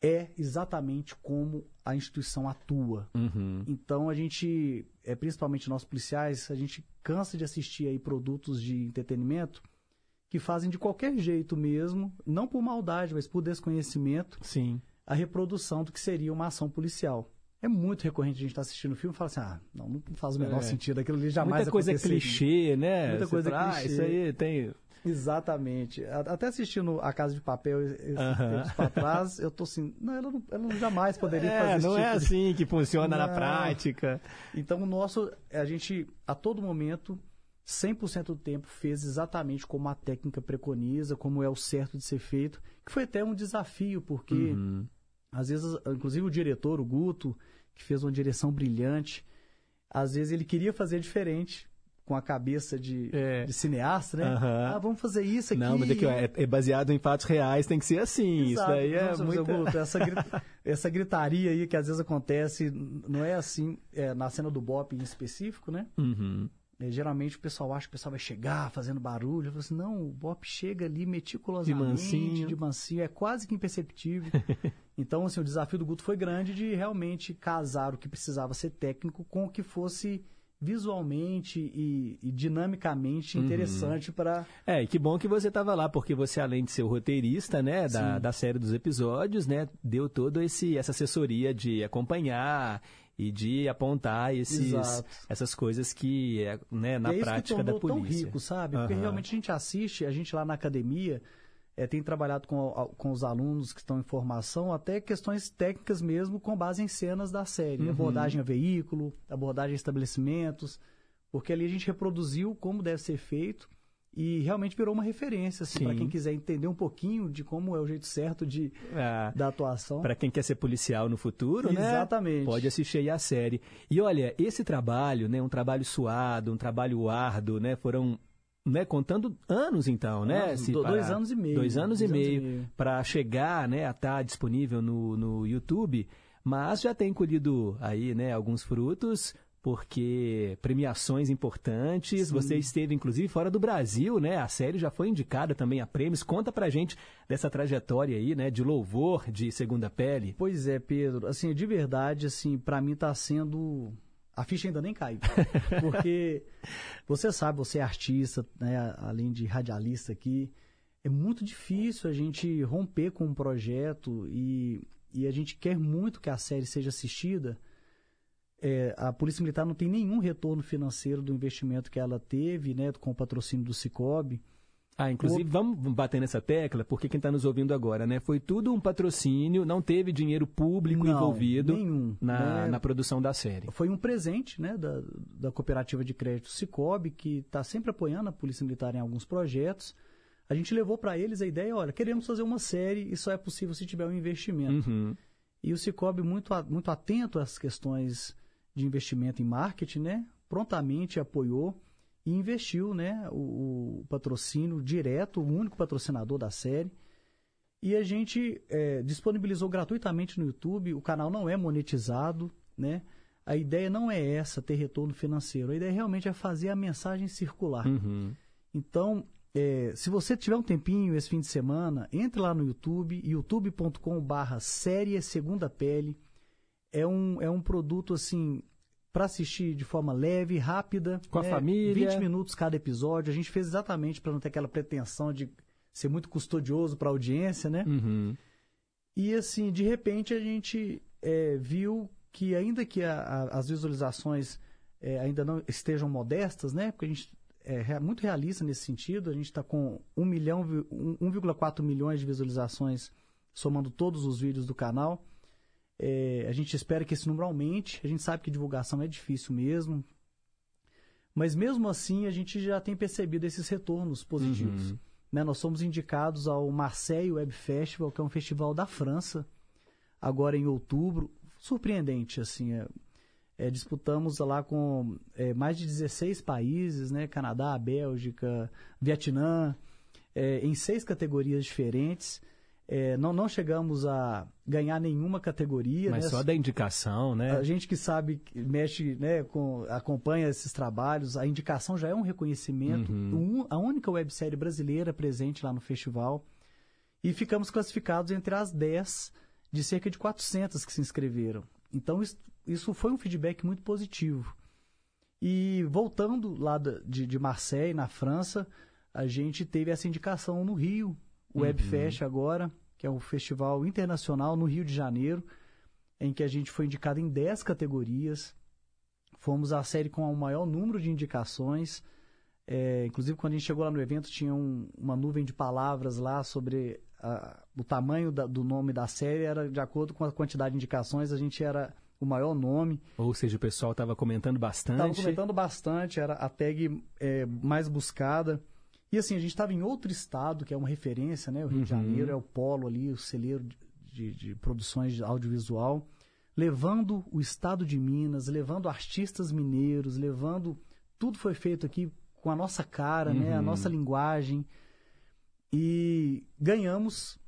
é exatamente como a instituição atua. Uhum. Então a gente, é, principalmente nós policiais, a gente cansa de assistir aí produtos de entretenimento que fazem de qualquer jeito mesmo, não por maldade, mas por desconhecimento, Sim. a reprodução do que seria uma ação policial. É muito recorrente a gente estar assistindo o filme e falar assim, ah, não, não faz o menor É. sentido, aquilo ali jamais Muita coisa é clichê, né? Muita Você coisa fala, ah, clichê. Isso aí tem. Exatamente. Até assistindo A Casa de Papel esses Aham. tempos pra trás, eu tô assim, não, ela, não, ela jamais poderia É, fazer esse não é tipo de- assim que funciona na Não. prática. Então, o nosso, a gente, a todo momento, 100% do tempo, fez exatamente como a técnica preconiza, como é o certo de ser feito, que foi até um desafio, porque Uhum. Às vezes, inclusive o diretor, o Guto, que fez uma direção brilhante, às vezes ele queria fazer diferente, com a cabeça de, de cineasta, né? É. Aham. Ah, vamos fazer isso aqui. Não, mas é que ó, é, é baseado em fatos reais, tem que ser assim. Isso Exato. daí é Nossa, muito. seu Guto, essa, gri- essa gritaria aí que às vezes acontece, não é assim, é, na cena do Bop em específico, né? Uhum. É, geralmente o pessoal acha que o pessoal vai chegar fazendo barulho. Eu falo assim, não, o Bop chega ali meticulosamente, De mansinho. de mansinho, é quase que imperceptível. então, assim, o desafio do Guto foi grande de realmente casar o que precisava ser técnico com o que fosse visualmente e, e dinamicamente Uhum. interessante para É, e que bom que você estava lá, porque você, além de ser o roteirista, né, da, Sim. da série dos episódios, né, deu toda esse, essa assessoria de acompanhar e de apontar esses, Exato. essas coisas que, é, né, na é prática da polícia. tão rico, sabe? Porque Aham. realmente a gente assiste, a gente lá na academia eh, tem trabalhado com, com os alunos que estão em formação até questões técnicas mesmo com base em cenas da série. Uhum. Abordagem a veículo, abordagem a estabelecimentos, porque ali a gente reproduziu como deve ser feito e realmente virou uma referência assim, para quem quiser entender um pouquinho de como é o jeito certo de, da atuação. Para quem quer ser policial no futuro, né? Exatamente. Pode assistir aí a série. E olha, esse trabalho, né, um trabalho suado, um trabalho árduo, né, foram né, contando anos então, né? Do- dois anos e meio. Dois anos Dois e e meio, meio. para chegar, né, a estar disponível no, no YouTube, mas já tem colhido aí, né, alguns frutos, porque premiações importantes, Sim. você esteve inclusive fora do Brasil, né? A série já foi indicada também a prêmios. Conta pra gente dessa trajetória aí, né, de louvor de Segunda Pele. Pois é, Pedro. Assim, de verdade, assim, para mim tá sendo a ficha ainda nem caiu. Porque você sabe, você é artista, né, além de radialista aqui, é muito difícil a gente romper com um projeto e, e a gente quer muito que a série seja assistida. É, a Polícia Militar não tem nenhum retorno financeiro do investimento que ela teve, né, com o patrocínio do Cicobi. Ah, inclusive, vamos bater nessa tecla, porque quem está nos ouvindo agora, né? Foi tudo um patrocínio, não teve dinheiro público Não, envolvido nenhum, na, né? na produção da série. Foi um presente né, da, da cooperativa de crédito Cicobi, que está sempre apoiando a Polícia Militar em alguns projetos. A gente levou para eles a ideia, olha, queremos fazer uma série e só é possível se tiver um investimento. Uhum. E o Cicobi, muito, muito atento às questões de investimento em marketing, né, prontamente apoiou e investiu né, o, o patrocínio direto, o único patrocinador da série. E a gente é, disponibilizou gratuitamente no YouTube. O canal não é monetizado, né? A ideia não é essa, ter retorno financeiro. A ideia realmente é fazer a mensagem circular. Uhum. Então, é, se você tiver um tempinho esse fim de semana, entre lá no YouTube, youtube.com/barra série Segunda Pele. É um, é um produto assim para assistir de forma leve, rápida, Com a né? família. 20 minutos cada episódio. A gente fez exatamente para não ter aquela pretensão de ser muito custodioso para a audiência, né? Uhum. E assim, de repente a gente é, viu que ainda que a- a- as visualizações é, ainda não estejam modestas, né? Porque a gente é muito realista nesse sentido. A gente está com 1 milhão, vi- um- 1,4 milhões de visualizações somando todos os vídeos do canal. É, a gente espera que esse número aumente. A gente sabe que divulgação é difícil mesmo. Mas mesmo assim, a gente já tem percebido esses retornos positivos. Uhum. Né, Nós somos indicados ao Marseille Web Festival, que é um festival da França, agora em outubro. Surpreendente, assim. é- é, disputamos lá com é, mais de 16 países, né? Canadá, Bélgica, Vietnã, é, em seis categorias diferentes. É, não, não chegamos a ganhar nenhuma categoria. Mas né? só da indicação, né? A gente que sabe, mexe, né, com, acompanha esses trabalhos, a indicação já é um reconhecimento. Uhum. Um- a única websérie brasileira presente lá no festival. E ficamos classificados entre as 10 de cerca de 400 que se inscreveram. Então, isso, isso foi um feedback muito positivo. E voltando lá de, de Marseille, na França, a gente teve essa indicação no Rio, o Uhum. Webfest agora, que é um festival internacional no Rio de Janeiro, em que a gente foi indicado em 10 categorias. Fomos a série com o maior número de indicações. É, inclusive, quando a gente chegou lá no evento, tinha um- uma nuvem de palavras lá sobre a- o tamanho da- do nome da série, era de acordo com a quantidade de indicações, a gente era o maior nome. Ou seja, o pessoal estava comentando bastante. Estava comentando bastante, era a tag é, mais buscada. E assim, a gente estava em outro estado, que é uma referência, né? O Rio de Uhum. Janeiro é o polo ali, o celeiro de, de- de produções de audiovisual, levando o estado de Minas, levando artistas mineiros, levando. Tudo foi feito aqui com a nossa cara, né? A Uhum. nossa linguagem. E ganhamos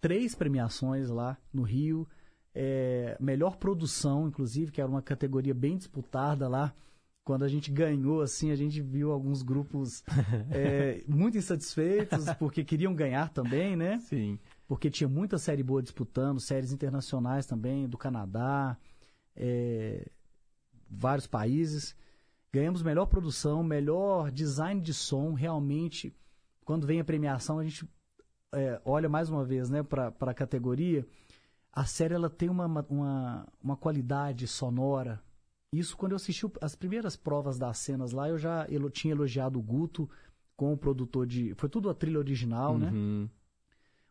três premiações lá no Rio. É, melhor produção, inclusive, que era uma categoria bem disputada lá. Quando a gente ganhou, assim, a gente viu alguns grupos é, muito insatisfeitos, porque queriam ganhar também, né? Sim. Porque tinha muita série boa disputando, séries internacionais também, do Canadá, é, vários países. Ganhamos melhor produção, melhor design de som, realmente. Quando vem a premiação, a gente é, olha mais uma vez né, para a categoria. A série ela tem uma, uma, uma qualidade sonora. Isso quando eu assisti as primeiras provas das cenas lá, eu já elo- tinha elogiado o Guto com o produtor de. Foi tudo a trilha original, né? Uhum.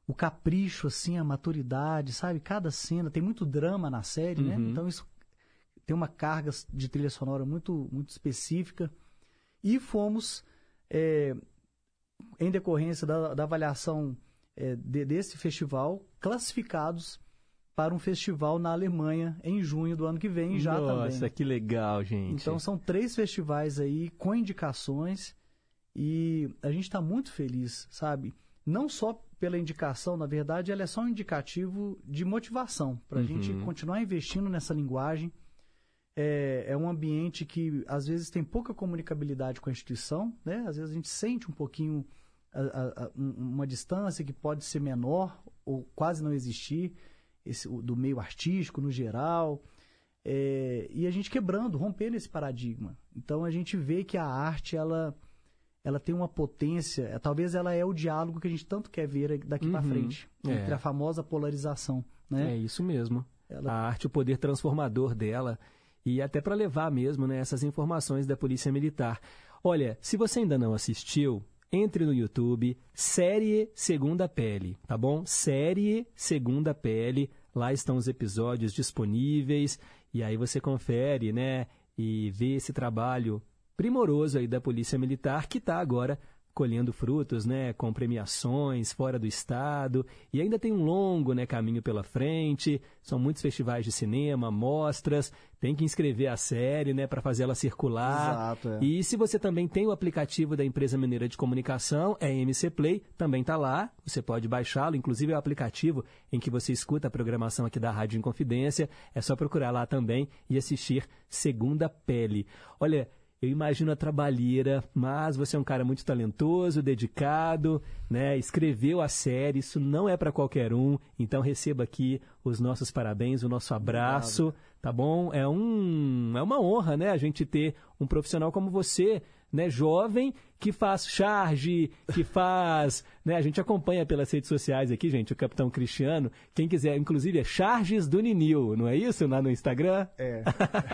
o capricho, assim, a maturidade, sabe? Cada cena tem muito drama na série, né? Uhum. Então isso tem uma carga de trilha sonora muito, muito específica. E fomos, é, em decorrência da, da avaliação é, de- desse festival, classificados para um festival na Alemanha em junho do ano que vem já Nossa, também. que legal, gente. Então são três festivais aí com indicações e a gente está muito feliz, sabe? Não só pela indicação, na verdade, ela é só um indicativo de motivação para a Uhum. gente continuar investindo nessa linguagem. É, é um ambiente que às vezes tem pouca comunicabilidade com a instituição, né? Às vezes a gente sente um pouquinho a- a- a- um- uma distância que pode ser menor ou quase não existir esse, do meio artístico no geral. É, e a gente quebrando, rompendo esse paradigma. Então a gente vê que a arte ela ela tem uma potência, é, talvez ela é o diálogo que a gente tanto quer ver daqui para Uhum. frente, É. entre a famosa polarização, né? É isso mesmo. Ela- A arte, o poder transformador dela. E até para levar mesmo né, essas informações da Polícia Militar. Olha, se você ainda não assistiu, entre no YouTube, Série Segunda Pele, tá bom? Série Segunda Pele. Lá estão os episódios disponíveis. E aí você confere, né? E vê esse trabalho primoroso aí da Polícia Militar que está agora colhendo frutos, né, com premiações fora do estado e ainda tem um longo, né, caminho pela frente. São muitos festivais de cinema, mostras. Tem que inscrever a série, né, para fazer ela circular. Exato, é. E se você também tem o aplicativo da empresa mineira de comunicação, é MC Play, também está lá. Você pode baixá-lo, inclusive é o aplicativo em que você escuta a programação aqui da Rádio Inconfidência. É só procurar lá também e assistir Segunda Pele. Olha, eu imagino a trabalheira, mas você é um cara muito talentoso, dedicado, né? Escreveu a série, isso não é para qualquer um. Então receba aqui os nossos parabéns, o nosso abraço, tá bom? É um é uma honra, né, a gente ter um profissional como você, né, jovem que faz charge, que faz, né, a gente acompanha pelas redes sociais aqui, gente, o Capitão Cristiano, quem quiser, inclusive é charges do Ninil, não é isso lá no Instagram? É.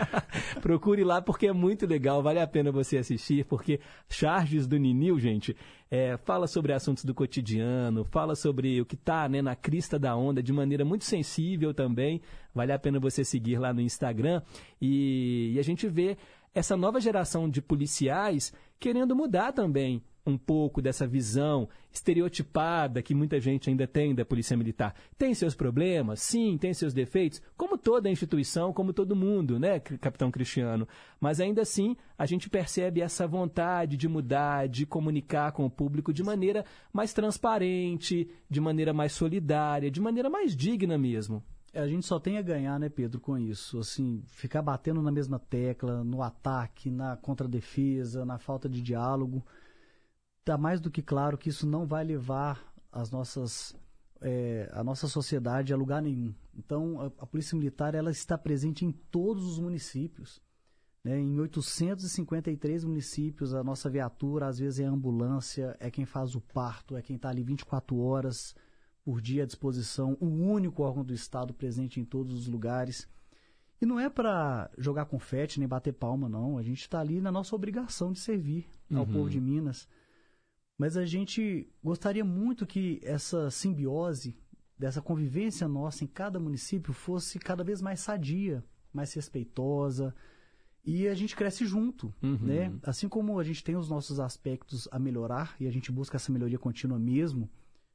Procure lá porque é muito legal, vale a pena você assistir, porque Charges do Ninil, gente, é, fala sobre assuntos do cotidiano, fala sobre o que está né, na crista da onda de maneira muito sensível também. Vale a pena você seguir lá no Instagram e, e a gente vê essa nova geração de policiais querendo mudar também um pouco dessa visão estereotipada que muita gente ainda tem da Polícia Militar. Tem seus problemas, sim, tem seus defeitos, como toda instituição, como todo mundo, né, Capitão Cristiano? Mas ainda assim, a gente percebe essa vontade de mudar, de comunicar com o público de maneira mais transparente, de maneira mais solidária, de maneira mais digna mesmo. A gente só tem a ganhar, né, Pedro, com isso. Assim, ficar batendo na mesma tecla, no ataque, na contradefesa, na falta de diálogo. Está mais do que claro que isso não vai levar as nossas, é, a nossa sociedade a lugar nenhum. Então, a, a, Polícia Militar ela está presente em todos os municípios. Né? Em 853 municípios, a nossa viatura, às vezes, é ambulância, é quem faz o parto, é quem está ali 24 horas por dia à disposição, o único órgão do Estado presente em todos os lugares. E não é para jogar confete nem bater palma, não. A gente está ali na nossa obrigação de servir ao uhum. povo de Minas. Mas a gente gostaria muito que essa simbiose, dessa convivência nossa em cada município, fosse cada vez mais sadia, mais respeitosa. E a gente cresce junto, uhum. né? Assim como a gente tem os nossos aspectos a melhorar e a gente busca essa melhoria contínua mesmo,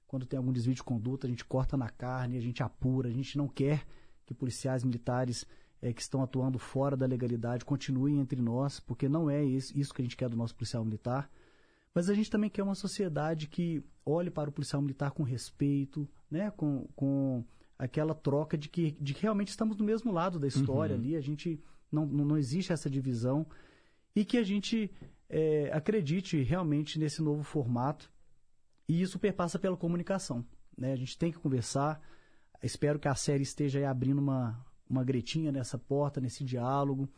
quando tem algum desvio de conduta, a gente corta na carne, a gente apura, a gente não quer que policiais militares é, que estão atuando fora da legalidade continuem entre nós, porque não é isso que a gente quer do nosso policial militar. Mas a gente também quer uma sociedade que olhe para o policial militar com respeito, né? com, com aquela troca de que, de que realmente estamos do mesmo lado da história uhum. ali, a gente não, não existe essa divisão e que a gente é, acredite realmente nesse novo formato e isso perpassa pela comunicação. Né? A gente tem que conversar. Espero que a série esteja abrindo uma, uma gretinha nessa porta, nesse diálogo.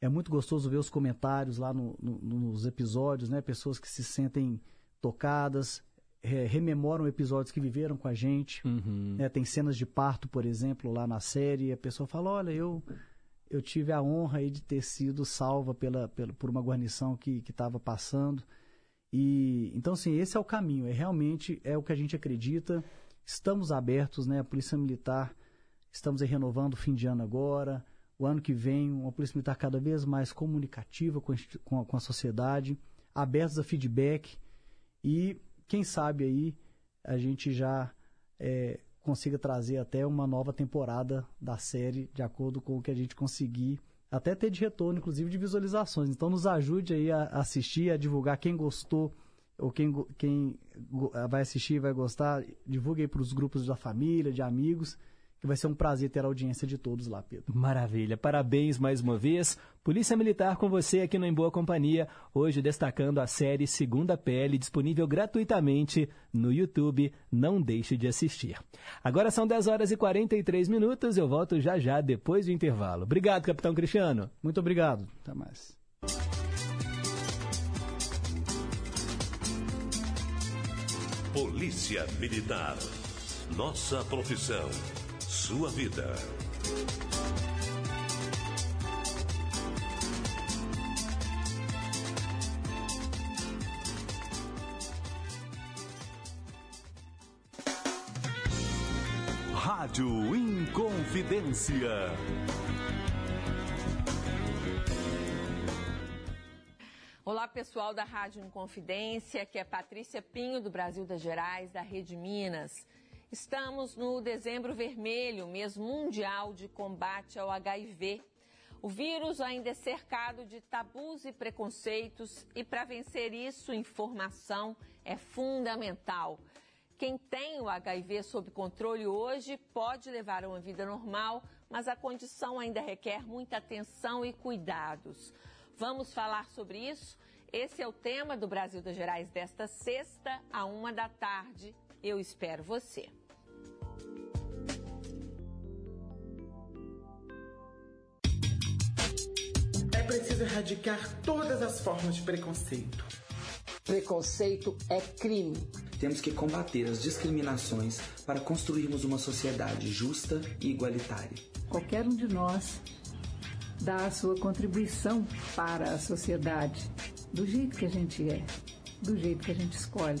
É muito gostoso ver os comentários lá no, no, nos episódios, né? Pessoas que se sentem tocadas, é, rememoram episódios que viveram com a gente. Uhum. É, tem cenas de parto, por exemplo, lá na série. E a pessoa fala: Olha, eu, eu tive a honra de ter sido salva pela, pela, por uma guarnição que estava passando. E então assim, esse é o caminho, é realmente é o que a gente acredita. Estamos abertos, né? A Polícia Militar, estamos renovando o fim de ano agora. O ano que vem, uma Polícia Militar cada vez mais comunicativa com a, com a sociedade, abertos a feedback e quem sabe aí a gente já é, consiga trazer até uma nova temporada da série de acordo com o que a gente conseguir até ter de retorno, inclusive de visualizações. Então nos ajude aí a assistir, a divulgar quem gostou ou quem, quem vai assistir vai gostar, divulgue aí para os grupos da família, de amigos que vai ser um prazer ter a audiência de todos lá, Pedro. Maravilha, parabéns mais uma vez. Polícia Militar com você aqui no Em Boa Companhia, hoje destacando a série Segunda Pele, disponível gratuitamente no YouTube. Não deixe de assistir. Agora são 10 horas e 43 minutos, eu volto já já depois do intervalo. Obrigado, Capitão Cristiano. Muito obrigado. Até mais. Polícia Militar. Nossa profissão sua vida. Rádio Inconfidência. Olá, pessoal da Rádio Inconfidência, aqui é Patrícia Pinho, do Brasil das Gerais, da Rede Minas. Estamos no dezembro vermelho, mês mundial de combate ao HIV. O vírus ainda é cercado de tabus e preconceitos, e para vencer isso, informação é fundamental. Quem tem o HIV sob controle hoje pode levar uma vida normal, mas a condição ainda requer muita atenção e cuidados. Vamos falar sobre isso? Esse é o tema do Brasil das Gerais desta sexta, a uma da tarde. Eu espero você. É preciso erradicar todas as formas de preconceito. Preconceito é crime. Temos que combater as discriminações para construirmos uma sociedade justa e igualitária. Qualquer um de nós dá a sua contribuição para a sociedade, do jeito que a gente é, do jeito que a gente escolhe.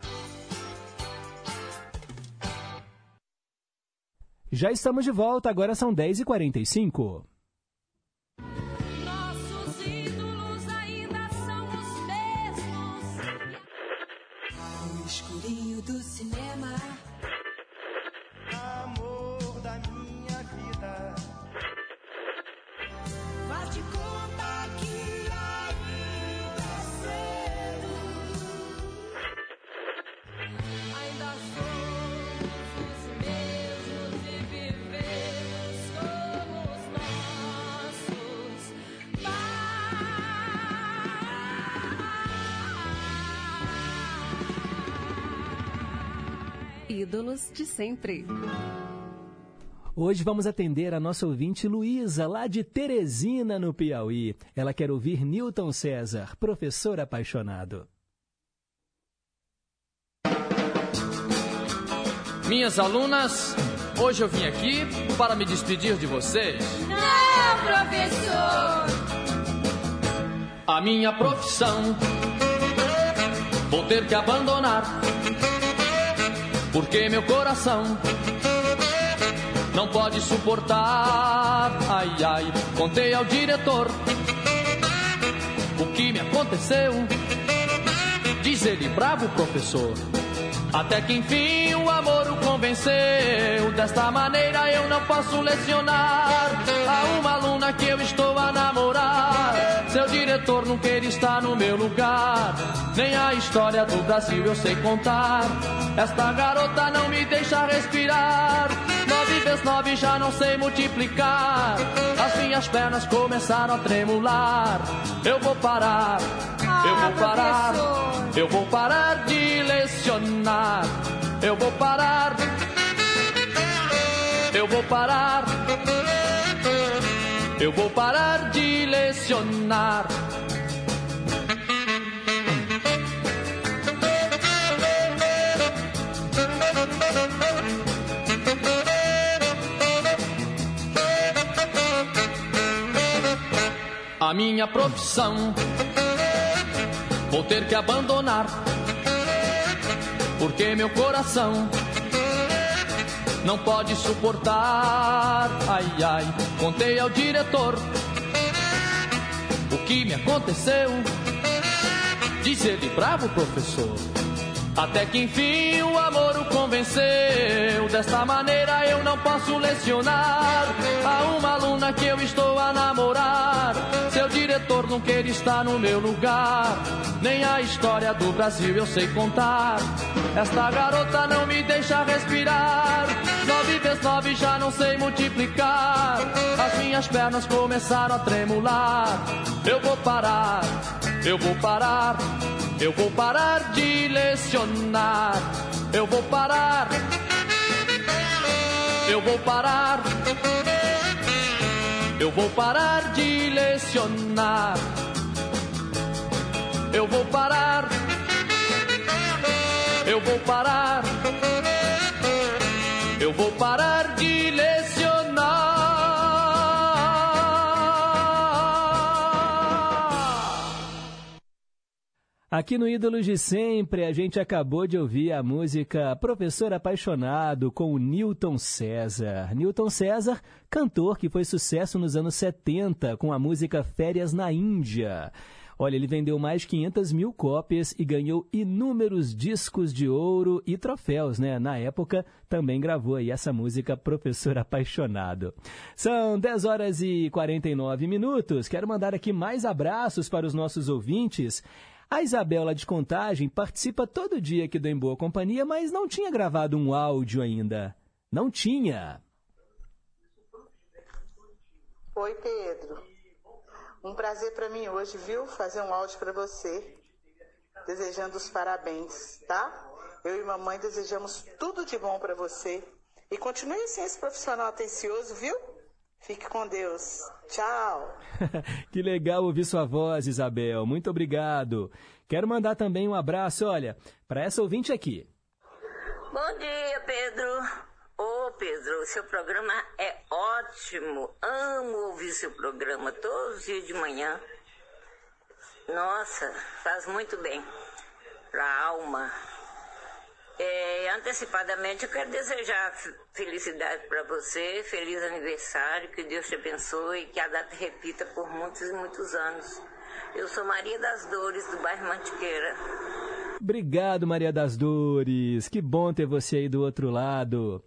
Já estamos de volta, agora são 10h45. Ídolos de sempre. Hoje vamos atender a nossa ouvinte Luísa, lá de Teresina, no Piauí. Ela quer ouvir Newton César, professor apaixonado. Minhas alunas, hoje eu vim aqui para me despedir de vocês. Não, professor! A minha profissão vou ter que abandonar. Porque meu coração não pode suportar. Ai, ai, contei ao diretor o que me aconteceu. Diz ele, bravo professor. Até que enfim o amor o convenceu. Desta maneira eu não posso lecionar a uma aluna que eu estou a namorar. Seu diretor não quer estar no meu lugar. Nem a história do Brasil eu sei contar. Esta garota não me deixa respirar. Nove vezes nove já não sei multiplicar. As minhas pernas começaram a tremular. Eu vou parar, eu vou parar, eu vou parar de lecionar. Eu vou parar, eu vou parar, eu vou parar de lecionar. A minha profissão vou ter que abandonar. Porque meu coração não pode suportar. Ai, ai, contei ao diretor o que me aconteceu. Diz ele, bravo professor. Até que enfim o amor o convenceu. Desta maneira eu não posso lecionar a uma aluna que eu estou a namorar. Seu diretor não quer estar no meu lugar. Nem a história do Brasil eu sei contar. Esta garota não me deixa respirar. Nove vezes nove já não sei multiplicar. As minhas pernas começaram a tremular. Eu vou parar, eu vou parar. Eu vou parar de lecionar. Eu vou parar. Eu vou parar. Eu vou parar de lecionar. Eu vou parar. Eu vou parar. Eu vou parar de lecionar. Aqui no Ídolos de Sempre, a gente acabou de ouvir a música Professor Apaixonado com o Newton César. Newton César, cantor que foi sucesso nos anos 70 com a música Férias na Índia. Olha, ele vendeu mais de 500 mil cópias e ganhou inúmeros discos de ouro e troféus, né? Na época, também gravou aí essa música Professor Apaixonado. São 10 horas e 49 minutos. Quero mandar aqui mais abraços para os nossos ouvintes. A Isabel lá de Contagem participa todo dia aqui do Em Boa Companhia, mas não tinha gravado um áudio ainda. Não tinha. Oi, Pedro. Um prazer para mim hoje, viu? Fazer um áudio para você, desejando os parabéns, tá? Eu e mamãe desejamos tudo de bom para você. E continue assim esse profissional atencioso, viu? Fique com Deus. Tchau. que legal ouvir sua voz, Isabel. Muito obrigado. Quero mandar também um abraço, olha, para essa ouvinte aqui. Bom dia, Pedro. Ô, oh, Pedro, seu programa é ótimo. Amo ouvir seu programa todos os dias de manhã. Nossa, faz muito bem para a alma. É, antecipadamente, eu quero desejar felicidade para você, feliz aniversário, que Deus te abençoe que a data repita por muitos e muitos anos. Eu sou Maria das Dores, do bairro Mantiqueira. Obrigado, Maria das Dores. Que bom ter você aí do outro lado.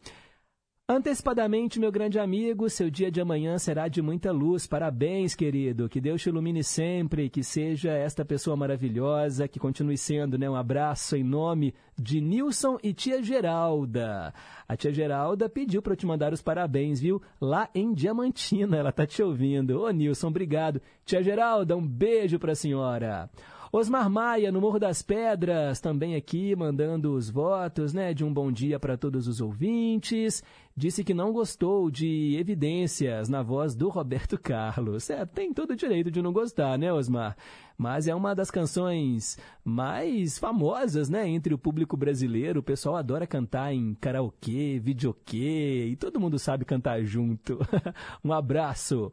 Antecipadamente, meu grande amigo, seu dia de amanhã será de muita luz. Parabéns, querido. Que Deus te ilumine sempre, que seja esta pessoa maravilhosa, que continue sendo, né? Um abraço em nome de Nilson e tia Geralda. A tia Geralda pediu para eu te mandar os parabéns, viu? Lá em Diamantina, ela tá te ouvindo. Ô, Nilson, obrigado. Tia Geralda, um beijo para a senhora. Osmar Maia, no Morro das Pedras, também aqui mandando os votos, né, de um bom dia para todos os ouvintes. Disse que não gostou de evidências na voz do Roberto Carlos. É, tem todo o direito de não gostar, né, Osmar? Mas é uma das canções mais famosas, né, entre o público brasileiro. O pessoal adora cantar em karaokê, videokê, e todo mundo sabe cantar junto. um abraço.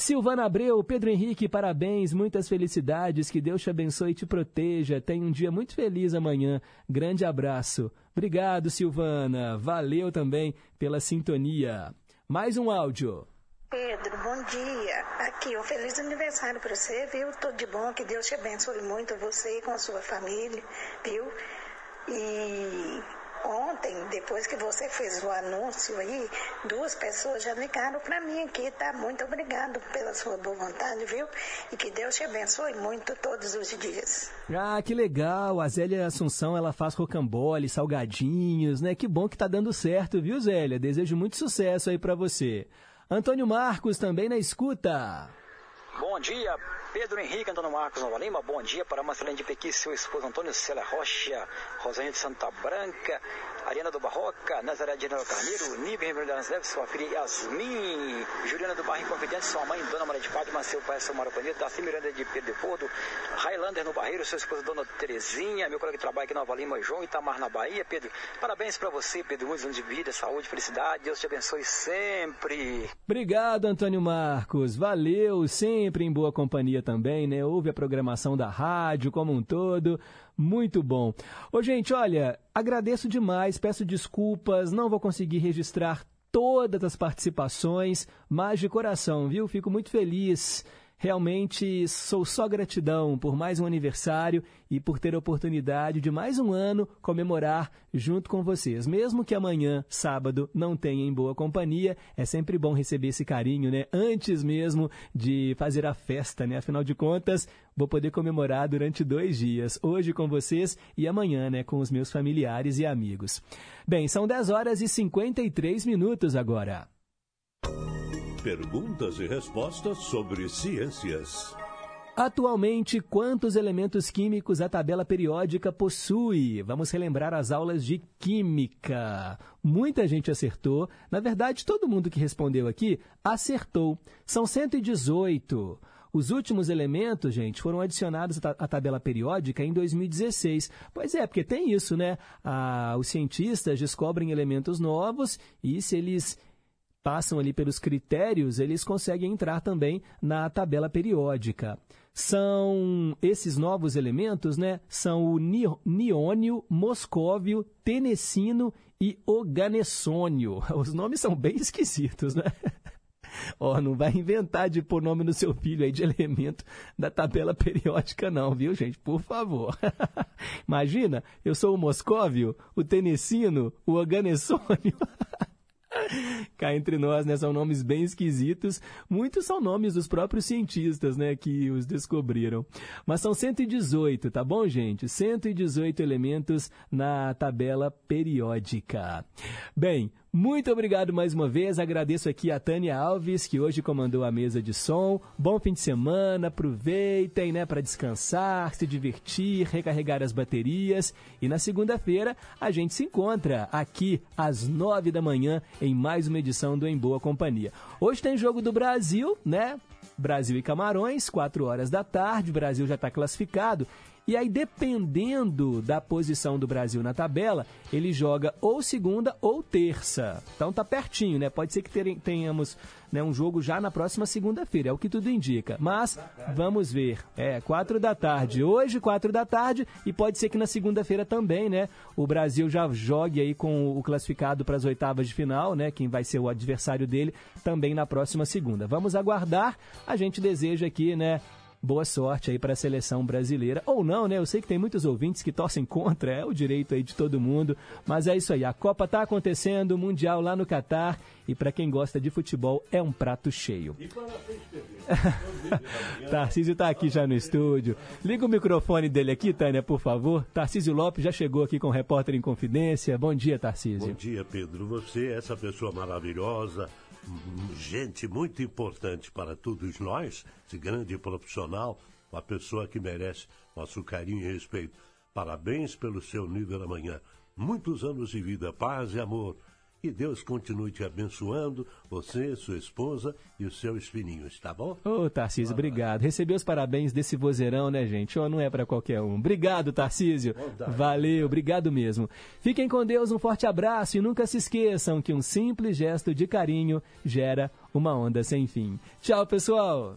Silvana Abreu, Pedro Henrique, parabéns, muitas felicidades, que Deus te abençoe e te proteja. Tenha um dia muito feliz amanhã. Grande abraço. Obrigado, Silvana. Valeu também pela sintonia. Mais um áudio. Pedro, bom dia. Aqui, um feliz aniversário para você, viu? Tudo de bom, que Deus te abençoe muito, você com a sua família, viu? E Ontem, depois que você fez o anúncio aí, duas pessoas já ligaram para mim aqui, tá? Muito obrigado pela sua boa vontade, viu? E que Deus te abençoe muito todos os dias. Ah, que legal. A Zélia Assunção, ela faz rocambole, salgadinhos, né? Que bom que tá dando certo, viu, Zélia? Desejo muito sucesso aí para você. Antônio Marcos também na escuta. Bom dia, Pedro Henrique Antônio Marcos Nova Lima. Bom dia para Marcelene de Pequi, seu esposo Antônio Cela Rocha, Rosalinha de Santa Branca, Ariana do Barroca, Nazaré de General Carneiro, Nível Ribeiro das Neves, sua filha Yasmin, Juliana do Barro Inconfidente, sua mãe Dona Maria de Fátima, seu pai Samara Panito, Daci Miranda de Pedro de Porto, Highlander no Barreiro, sua esposa Dona Terezinha, meu colega de trabalho aqui em Nova Lima, João Itamar na Bahia. Pedro, parabéns para você, Pedro, muitos anos de vida, saúde, felicidade, Deus te abençoe sempre. Obrigado, Antônio Marcos, valeu, sempre em boa companhia também, né? Ouve a programação da rádio como um todo. Muito bom. Ô, gente, olha, agradeço demais, peço desculpas, não vou conseguir registrar todas as participações, mas de coração, viu? Fico muito feliz Realmente sou só gratidão por mais um aniversário e por ter a oportunidade de mais um ano comemorar junto com vocês. Mesmo que amanhã, sábado, não tenha em boa companhia, é sempre bom receber esse carinho, né? Antes mesmo de fazer a festa, né? Afinal de contas, vou poder comemorar durante dois dias, hoje com vocês e amanhã, né? Com os meus familiares e amigos. Bem, são 10 horas e 53 minutos agora. Perguntas e respostas sobre ciências. Atualmente, quantos elementos químicos a tabela periódica possui? Vamos relembrar as aulas de química. Muita gente acertou. Na verdade, todo mundo que respondeu aqui acertou. São 118. Os últimos elementos, gente, foram adicionados à tabela periódica em 2016. Pois é, porque tem isso, né? Ah, os cientistas descobrem elementos novos e se eles passam ali pelos critérios, eles conseguem entrar também na tabela periódica. São esses novos elementos, né? São o niônio, moscóvio, tenessino e oganessônio. Os nomes são bem esquisitos, né? Ó, oh, não vai inventar de pôr nome no seu filho aí de elemento da tabela periódica, não, viu, gente? Por favor. Imagina, eu sou o Moscóvio, o Tenessino, o Oganessônio. Cá entre nós, né? São nomes bem esquisitos. Muitos são nomes dos próprios cientistas, né? Que os descobriram. Mas são 118, tá bom, gente? 118 elementos na tabela periódica. Bem, muito obrigado mais uma vez. Agradeço aqui a Tânia Alves, que hoje comandou a mesa de som. Bom fim de semana, aproveitem, né, para descansar, se divertir, recarregar as baterias. E na segunda-feira a gente se encontra aqui às nove da manhã em mais uma edição do Em Boa Companhia. Hoje tem jogo do Brasil, né? Brasil e Camarões, quatro horas da tarde. O Brasil já está classificado e aí, dependendo da posição do Brasil na tabela, ele joga ou segunda ou terça. Então tá pertinho, né? Pode ser que tenhamos né, um jogo já na próxima segunda-feira, é o que tudo indica. Mas vamos ver. É, quatro da tarde. Hoje, quatro da tarde, e pode ser que na segunda-feira também, né? O Brasil já jogue aí com o classificado para as oitavas de final, né? Quem vai ser o adversário dele também na próxima segunda. Vamos aguardar. A gente deseja aqui, né? Boa sorte aí para a seleção brasileira. Ou não, né? Eu sei que tem muitos ouvintes que torcem contra, é o direito aí de todo mundo. Mas é isso aí, a Copa está acontecendo, o Mundial lá no Catar. E para quem gosta de futebol, é um prato cheio. Tarcísio está aqui já no estúdio. Liga o microfone dele aqui, Tânia, por favor. Tarcísio Lopes já chegou aqui com o repórter em confidência. Bom dia, Tarcísio. Bom dia, Pedro. Você, essa pessoa maravilhosa, gente muito importante para todos nós, esse grande profissional, uma pessoa que merece nosso carinho e respeito. Parabéns pelo seu nível amanhã. Muitos anos de vida, paz e amor. Que Deus continue te abençoando, você, sua esposa e os seus filhinhos, tá bom? Ô, Tarcísio, obrigado. Recebi os parabéns desse vozeirão, né, gente? Oh, não é para qualquer um. Obrigado, Tarcísio. Valeu, obrigado mesmo. Fiquem com Deus, um forte abraço e nunca se esqueçam que um simples gesto de carinho gera uma onda sem fim. Tchau, pessoal!